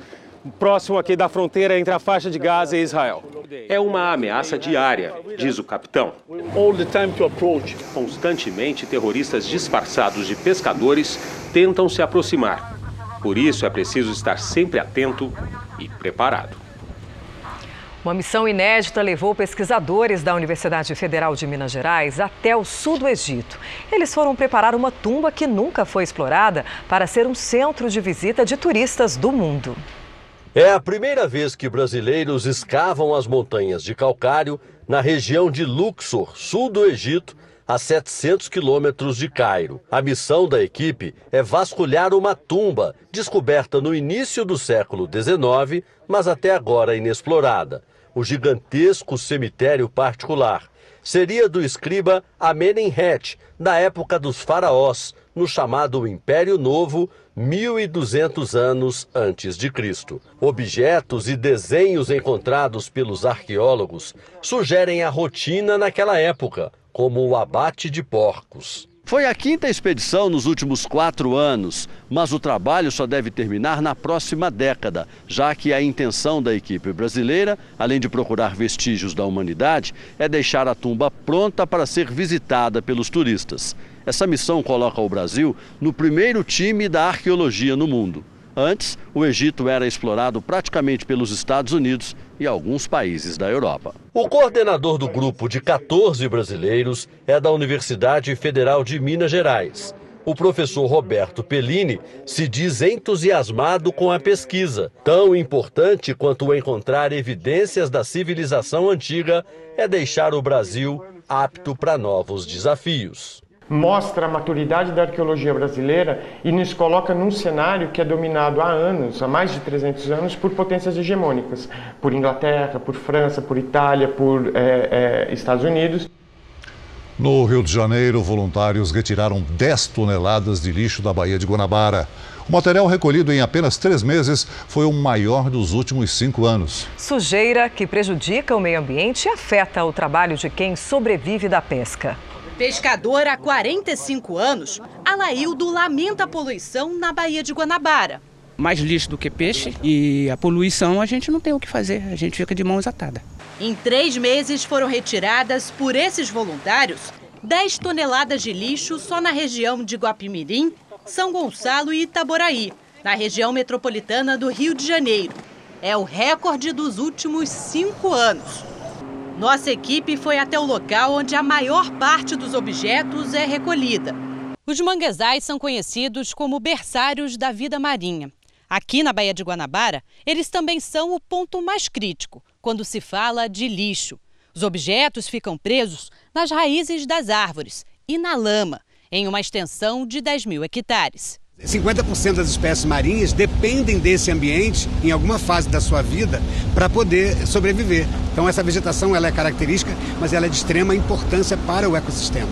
próximo aqui da fronteira entre a faixa de Gaza e Israel. É uma ameaça diária, diz o capitão. Constantemente, terroristas disfarçados de pescadores tentam se aproximar. Por isso, é preciso estar sempre atento e preparado. Uma missão inédita levou pesquisadores da Universidade Federal de Minas Gerais até o sul do Egito. Eles foram preparar uma tumba que nunca foi explorada para ser um centro de visita de turistas do mundo. É a primeira vez que brasileiros escavam as montanhas de calcário na região de Luxor, sul do Egito, a 700 quilômetros de Cairo. A missão da equipe é vasculhar uma tumba descoberta no início do século XIX, mas até agora inexplorada. O gigantesco cemitério particular. Seria do escriba Amenemhet, na época dos faraós, no chamado Império Novo, 1200 anos antes de Cristo. Objetos e desenhos encontrados pelos arqueólogos sugerem a rotina naquela época, como o abate de porcos. Foi a quinta expedição nos últimos quatro anos, mas o trabalho só deve terminar na próxima década, já que a intenção da equipe brasileira, além de procurar vestígios da humanidade, é deixar a tumba pronta para ser visitada pelos turistas. Essa missão coloca o Brasil no primeiro time da arqueologia no mundo. Antes, o Egito era explorado praticamente pelos Estados Unidos e alguns países da Europa. O coordenador do grupo de 14 brasileiros é da Universidade Federal de Minas Gerais. O professor Roberto Pellini se diz entusiasmado com a pesquisa. Tão importante quanto encontrar evidências da civilização antiga é deixar o Brasil apto para novos desafios mostra a maturidade da arqueologia brasileira e nos coloca num cenário que é dominado há anos, há mais de 300 anos, por potências hegemônicas, por Inglaterra, por França, por Itália, por é, é, Estados Unidos. No Rio de Janeiro, voluntários retiraram 10 toneladas de lixo da Baía de Guanabara. O material recolhido em apenas três meses foi o maior dos últimos cinco anos. Sujeira que prejudica o meio ambiente e afeta o trabalho de quem sobrevive da pesca. Pescador há 45 anos, Alaildo lamenta a poluição na Baía de Guanabara. mais lixo do que peixe e a poluição a gente não tem o que fazer, a gente fica de mãos atadas. Em três meses foram retiradas por esses voluntários 10 toneladas de lixo só na região de Guapimirim, São Gonçalo e Itaboraí, na região metropolitana do Rio de Janeiro. É o recorde dos últimos cinco anos. Nossa equipe foi até o local onde a maior parte dos objetos é recolhida. Os manguezais são conhecidos como berçários da vida marinha. Aqui na Baía de Guanabara, eles também são o ponto mais crítico quando se fala de lixo. Os objetos ficam presos nas raízes das árvores e na lama, em uma extensão de 10 mil hectares. 50% das espécies marinhas dependem desse ambiente em alguma fase da sua vida para poder sobreviver. Então essa vegetação ela é característica, mas ela é de extrema importância para o ecossistema.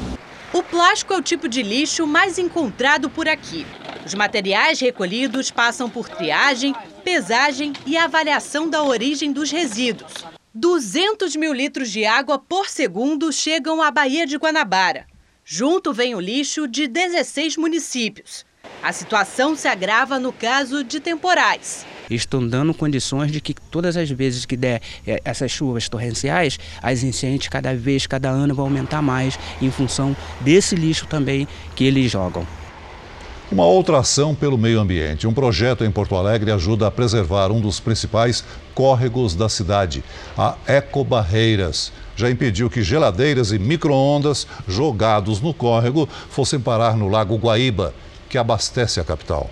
O plástico é o tipo de lixo mais encontrado por aqui. Os materiais recolhidos passam por triagem, pesagem e avaliação da origem dos resíduos. 200 mil litros de água por segundo chegam à Baía de Guanabara. Junto vem o lixo de 16 municípios. A situação se agrava no caso de temporais. Estão dando condições de que todas as vezes que der é, essas chuvas torrenciais, as enchentes cada vez, cada ano vão aumentar mais em função desse lixo também que eles jogam. Uma outra ação pelo meio ambiente. Um projeto em Porto Alegre ajuda a preservar um dos principais córregos da cidade, a Ecobarreiras. Já impediu que geladeiras e micro-ondas jogados no córrego fossem parar no Lago Guaíba, que abastece a capital.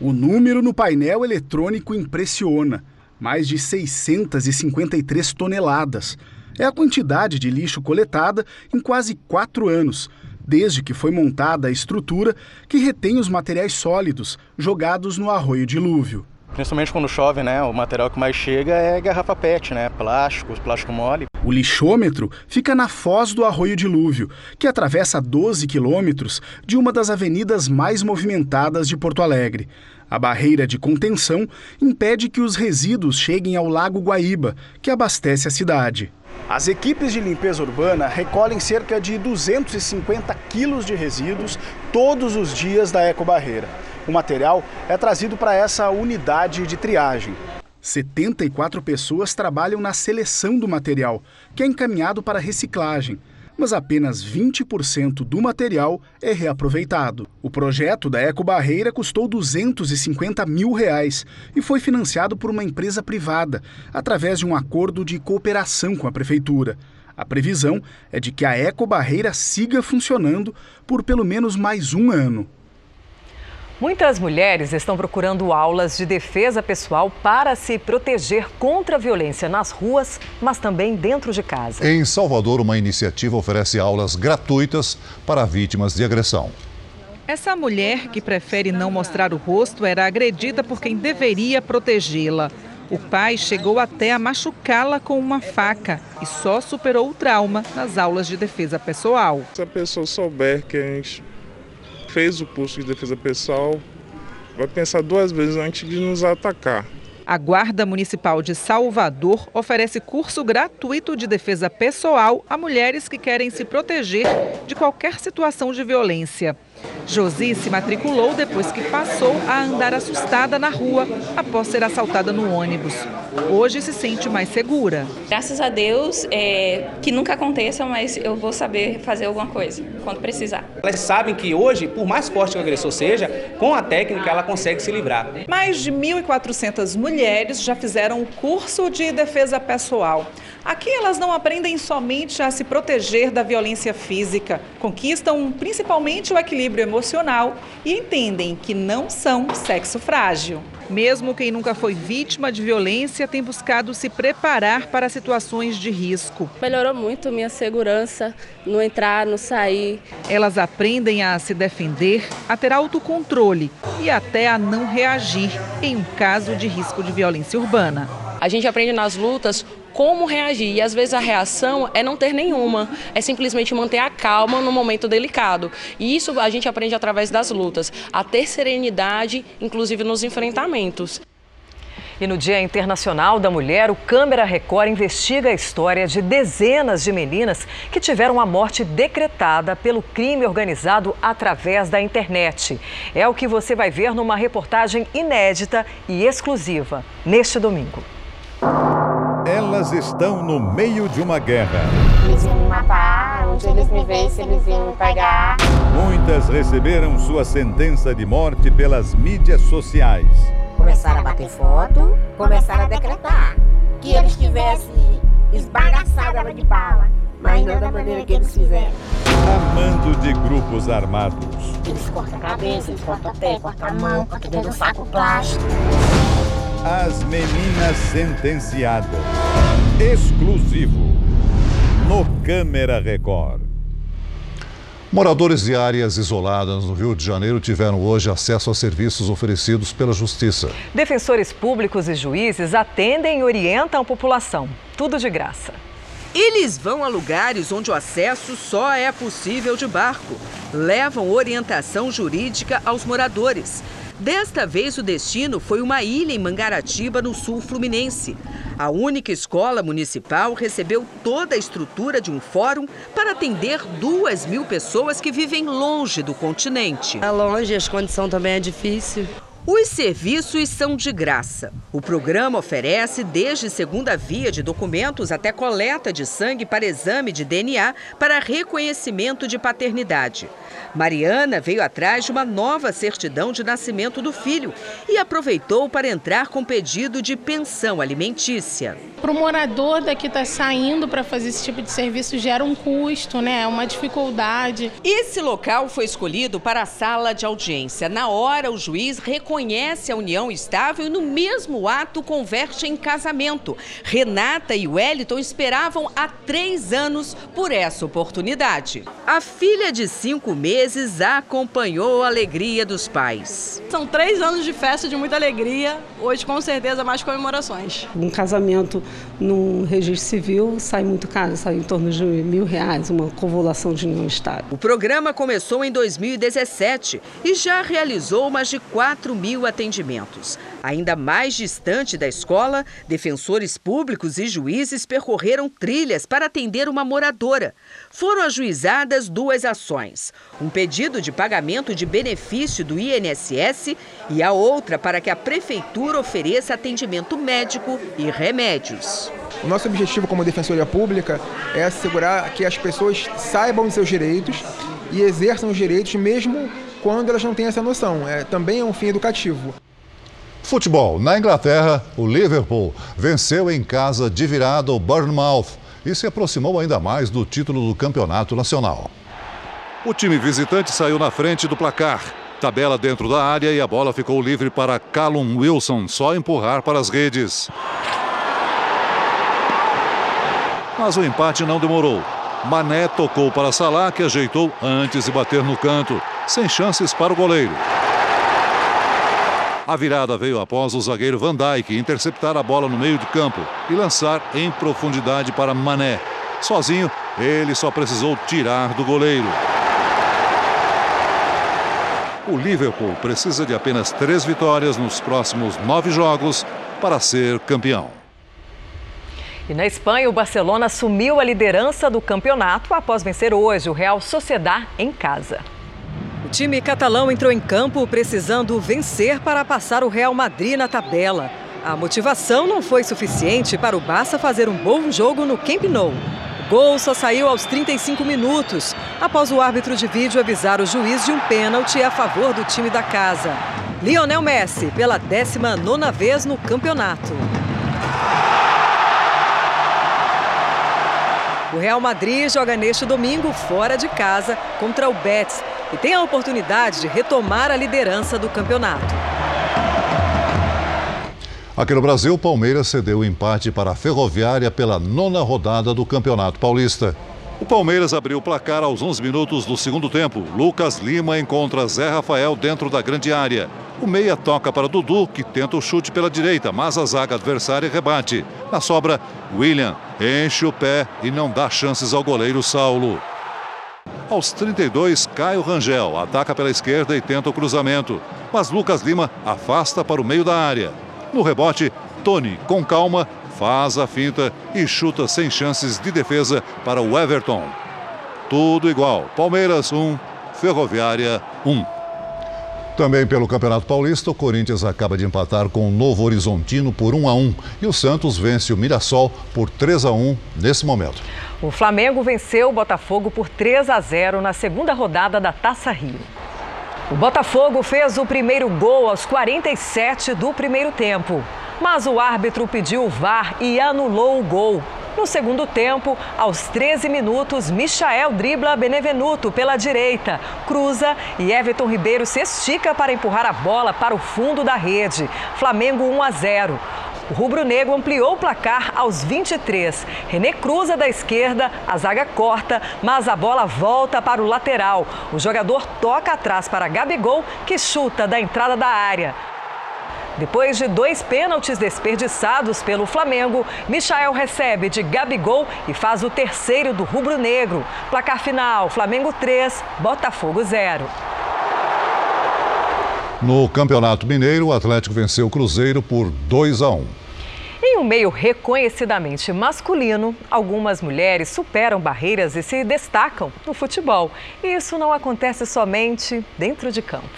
O número no painel eletrônico impressiona: mais de 653 toneladas. É a quantidade de lixo coletada em quase quatro anos desde que foi montada a estrutura que retém os materiais sólidos jogados no arroio dilúvio. Principalmente quando chove, né? O material que mais chega é garrafa PET, né? Plástico, plástico mole. O lixômetro fica na foz do Arroio Dilúvio, que atravessa 12 quilômetros de uma das avenidas mais movimentadas de Porto Alegre. A barreira de contenção impede que os resíduos cheguem ao Lago Guaíba, que abastece a cidade. As equipes de limpeza urbana recolhem cerca de 250 quilos de resíduos todos os dias da ecobarreira. O material é trazido para essa unidade de triagem. 74 pessoas trabalham na seleção do material, que é encaminhado para reciclagem mas apenas 20% do material é reaproveitado. O projeto da Eco Barreira custou 250 mil reais e foi financiado por uma empresa privada, através de um acordo de cooperação com a prefeitura. A previsão é de que a Eco Barreira siga funcionando por pelo menos mais um ano. Muitas mulheres estão procurando aulas de defesa pessoal para se proteger contra a violência nas ruas, mas também dentro de casa. Em Salvador, uma iniciativa oferece aulas gratuitas para vítimas de agressão. Essa mulher, que prefere não mostrar o rosto, era agredida por quem deveria protegê-la. O pai chegou até a machucá-la com uma faca e só superou o trauma nas aulas de defesa pessoal. Se a pessoa souber que a gente fez o curso de defesa pessoal vai pensar duas vezes antes de nos atacar. A Guarda Municipal de Salvador oferece curso gratuito de defesa pessoal a mulheres que querem se proteger de qualquer situação de violência. Josi se matriculou depois que passou a andar assustada na rua após ser assaltada no ônibus. Hoje se sente mais segura. Graças a Deus, é, que nunca aconteça, mas eu vou saber fazer alguma coisa quando precisar. Elas sabem que hoje, por mais forte que o agressor seja, com a técnica ela consegue se livrar. Mais de 1.400 mulheres já fizeram o curso de defesa pessoal. Aqui elas não aprendem somente a se proteger da violência física, conquistam principalmente o equilíbrio emocional e entendem que não são sexo frágil. Mesmo quem nunca foi vítima de violência tem buscado se preparar para situações de risco. Melhorou muito minha segurança no entrar, no sair. Elas aprendem a se defender, a ter autocontrole e até a não reagir em um caso de risco de violência urbana. A gente aprende nas lutas como reagir. E às vezes a reação é não ter nenhuma, é simplesmente manter a calma no momento delicado. E isso a gente aprende através das lutas, a ter serenidade, inclusive nos enfrentamentos. E no Dia Internacional da Mulher, o Câmara Record investiga a história de dezenas de meninas que tiveram a morte decretada pelo crime organizado através da internet. É o que você vai ver numa reportagem inédita e exclusiva neste domingo. Elas estão no meio de uma guerra. Eles iam me matar, onde eles me vissem, eles iam me pegar. Muitas receberam sua sentença de morte pelas mídias sociais. Começaram a bater foto, começaram a decretar que eles tivessem esbagaçado ela de bala, mas não da maneira que eles fizeram. Amando de grupos armados. Eles cortam a cabeça, eles cortam a pé, cortam a mão, cortam dentro do saco plástico. As meninas sentenciadas. Exclusivo. No Câmara Record. Moradores de áreas isoladas no Rio de Janeiro tiveram hoje acesso a serviços oferecidos pela Justiça. Defensores públicos e juízes atendem e orientam a população. Tudo de graça. Eles vão a lugares onde o acesso só é possível de barco. Levam orientação jurídica aos moradores. Desta vez, o destino foi uma ilha em Mangaratiba, no sul fluminense. A única escola municipal recebeu toda a estrutura de um fórum para atender duas mil pessoas que vivem longe do continente. É longe, as condições também é difícil. Os serviços são de graça. O programa oferece desde segunda via de documentos até coleta de sangue para exame de DNA para reconhecimento de paternidade. Mariana veio atrás de uma nova certidão de nascimento do filho e aproveitou para entrar com pedido de pensão alimentícia. Para o morador daqui estar tá saindo para fazer esse tipo de serviço gera um custo, né? É uma dificuldade. Esse local foi escolhido para a sala de audiência. Na hora, o juiz reconhece a união estável e no mesmo ato converte em casamento. Renata e Wellington esperavam há três anos por essa oportunidade. A filha de cinco meses acompanhou a alegria dos pais. São três anos de festa de muita alegria. Hoje, com certeza, mais comemorações. Um casamento no registro civil sai muito caro, sai em torno de mil reais, uma convolução de união estável. O programa começou em 2017 e já realizou mais de 4 mil atendimentos. Ainda mais distante da escola, defensores públicos e juízes percorreram trilhas para atender uma moradora. Foram ajuizadas duas ações: um pedido de pagamento de benefício do INSS e a outra para que a prefeitura ofereça atendimento médico e remédios. O nosso objetivo como defensoria pública é assegurar que as pessoas saibam os seus direitos e exerçam os direitos mesmo quando elas não têm essa noção. É, também é um fim educativo. Futebol. Na Inglaterra, o Liverpool venceu em casa de virada o Bournemouth e se aproximou ainda mais do título do campeonato nacional. O time visitante saiu na frente do placar. Tabela dentro da área e a bola ficou livre para Callum Wilson só empurrar para as redes. Mas o empate não demorou. Mané tocou para Salah, que ajeitou antes de bater no canto, sem chances para o goleiro. A virada veio após o zagueiro Van Dijk interceptar a bola no meio de campo e lançar em profundidade para Mané. Sozinho, ele só precisou tirar do goleiro. O Liverpool precisa de apenas três vitórias nos próximos nove jogos para ser campeão. E na Espanha, o Barcelona assumiu a liderança do campeonato após vencer hoje o Real Sociedad em casa. O time catalão entrou em campo precisando vencer para passar o Real Madrid na tabela. A motivação não foi suficiente para o Barça fazer um bom jogo no Camp Nou. O gol só saiu aos 35 minutos, após o árbitro de vídeo avisar o juiz de um pênalti a favor do time da casa. Lionel Messi, pela 19ª vez no campeonato. O Real Madrid joga neste domingo fora de casa contra o Betis e tem a oportunidade de retomar a liderança do campeonato. Aqui no Brasil, o Palmeiras cedeu o empate para a Ferroviária pela nona rodada do Campeonato Paulista. O Palmeiras abriu o placar aos 11 minutos do segundo tempo. Lucas Lima encontra Zé Rafael dentro da grande área. O meia toca para Dudu, que tenta o chute pela direita, mas a zaga adversária rebate. Na sobra, William enche o pé e não dá chances ao goleiro Saulo. Aos 32, Caio Rangel ataca pela esquerda e tenta o cruzamento, mas Lucas Lima afasta para o meio da área. No rebote, Tony, com calma, faz a finta e chuta sem chances de defesa para o Everton. Tudo igual. Palmeiras 1, Ferroviária 1. Também pelo Campeonato Paulista, o Corinthians acaba de empatar com o Novo Horizontino por 1 a 1 e o Santos vence o Mirassol por 3 a 1 nesse momento. O Flamengo venceu o Botafogo por 3 a 0 na segunda rodada da Taça Rio. O Botafogo fez o primeiro gol aos 47 do primeiro tempo. Mas o árbitro pediu o VAR e anulou o gol. No segundo tempo, aos 13 minutos, Michael dribla Benevenuto pela direita, cruza e Everton Ribeiro se estica para empurrar a bola para o fundo da rede. Flamengo 1 a 0. O rubro-negro ampliou o placar aos 23. René cruza da esquerda, a zaga corta, mas a bola volta para o lateral. O jogador toca atrás para Gabigol, que chuta da entrada da área. Depois de dois pênaltis desperdiçados pelo Flamengo, Michael recebe de Gabigol e faz o terceiro do rubro-negro. Placar final: Flamengo 3, Botafogo 0. No Campeonato Mineiro, o Atlético venceu o Cruzeiro por 2 a 1. Em um meio reconhecidamente masculino, algumas mulheres superam barreiras e se destacam no futebol. E isso não acontece somente dentro de campo.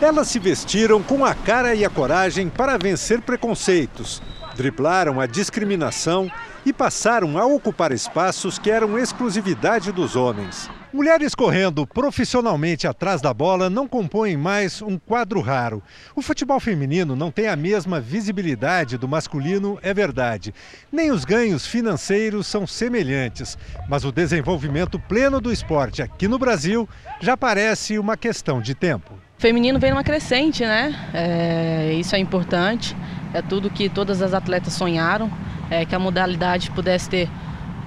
Elas se vestiram com a cara e a coragem para vencer preconceitos, driblaram a discriminação e passaram a ocupar espaços que eram exclusividade dos homens. Mulheres correndo profissionalmente atrás da bola não compõem mais um quadro raro. O futebol feminino não tem a mesma visibilidade do masculino, é verdade. Nem os ganhos financeiros são semelhantes. Mas o desenvolvimento pleno do esporte aqui no Brasil já parece uma questão de tempo. O feminino vem numa crescente, né? É, isso é importante. É tudo que todas as atletas sonharam, é, que a modalidade pudesse ter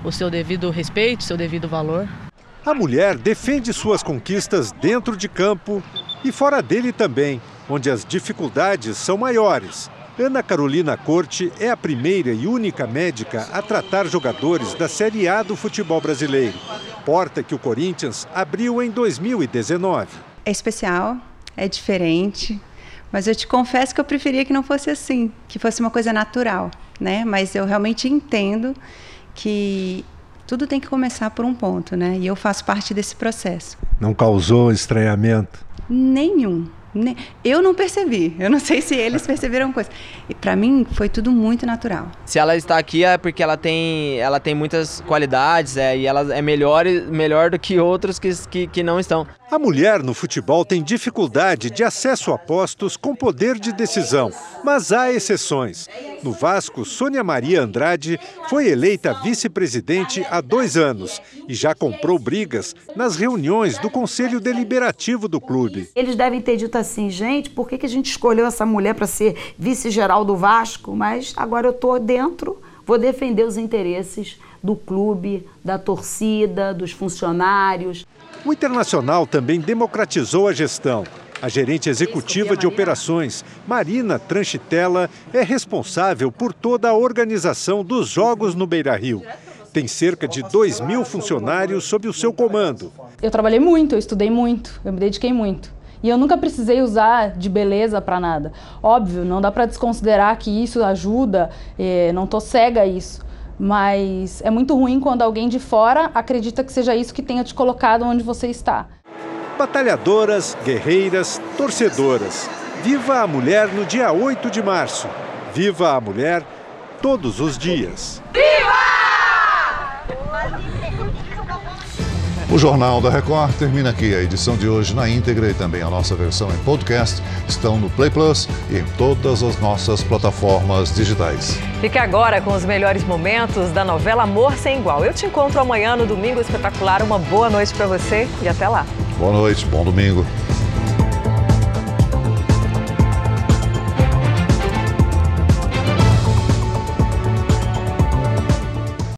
o seu devido respeito, seu devido valor. A mulher defende suas conquistas dentro de campo e fora dele também, onde as dificuldades são maiores. Ana Carolina Corte é a primeira e única médica a tratar jogadores da Série A do futebol brasileiro. Porta que o Corinthians abriu em 2019. É especial, é diferente, mas eu te confesso que eu preferia que não fosse assim, que fosse uma coisa natural, né? Mas eu realmente entendo que tudo tem que começar por um ponto, né? E eu faço parte desse processo. Não causou estranhamento? Nenhum. Eu não percebi. Eu não sei se eles perceberam coisa. E para mim foi tudo muito natural. Se ela está aqui é porque ela tem, ela tem muitas qualidades é, e ela é melhor, melhor do que outros que, que, que não estão. A mulher no futebol tem dificuldade de acesso a postos com poder de decisão, mas há exceções. No Vasco, Sônia Maria Andrade foi eleita vice-presidente há dois anos e já comprou brigas nas reuniões do Conselho Deliberativo do clube. Eles devem ter dito assim, gente, por que, que a gente escolheu essa mulher para ser vice-geral do Vasco? Mas agora eu estou dentro, vou defender os interesses do clube, da torcida, dos funcionários. O Internacional também democratizou a gestão. A gerente executiva de operações, Marina Tranchitella, é responsável por toda a organização dos jogos no Beira Rio. Tem cerca de 2 mil funcionários sob o seu comando. Eu trabalhei muito, eu estudei muito, eu me dediquei muito. E eu nunca precisei usar de beleza para nada. Óbvio, não dá para desconsiderar que isso ajuda, eh, não tô cega a isso. Mas é muito ruim quando alguém de fora acredita que seja isso que tenha te colocado onde você está. Batalhadoras, guerreiras, torcedoras. Viva a mulher no dia 8 de março. Viva a mulher todos os dias. Viva! O Jornal da Record termina aqui. A edição de hoje na íntegra e também a nossa versão em podcast estão no Play Plus e em todas as nossas plataformas digitais. Fique agora com os melhores momentos da novela Amor Sem Igual. Eu te encontro amanhã no Domingo Espetacular. Uma boa noite para você e até lá. Boa noite, bom domingo.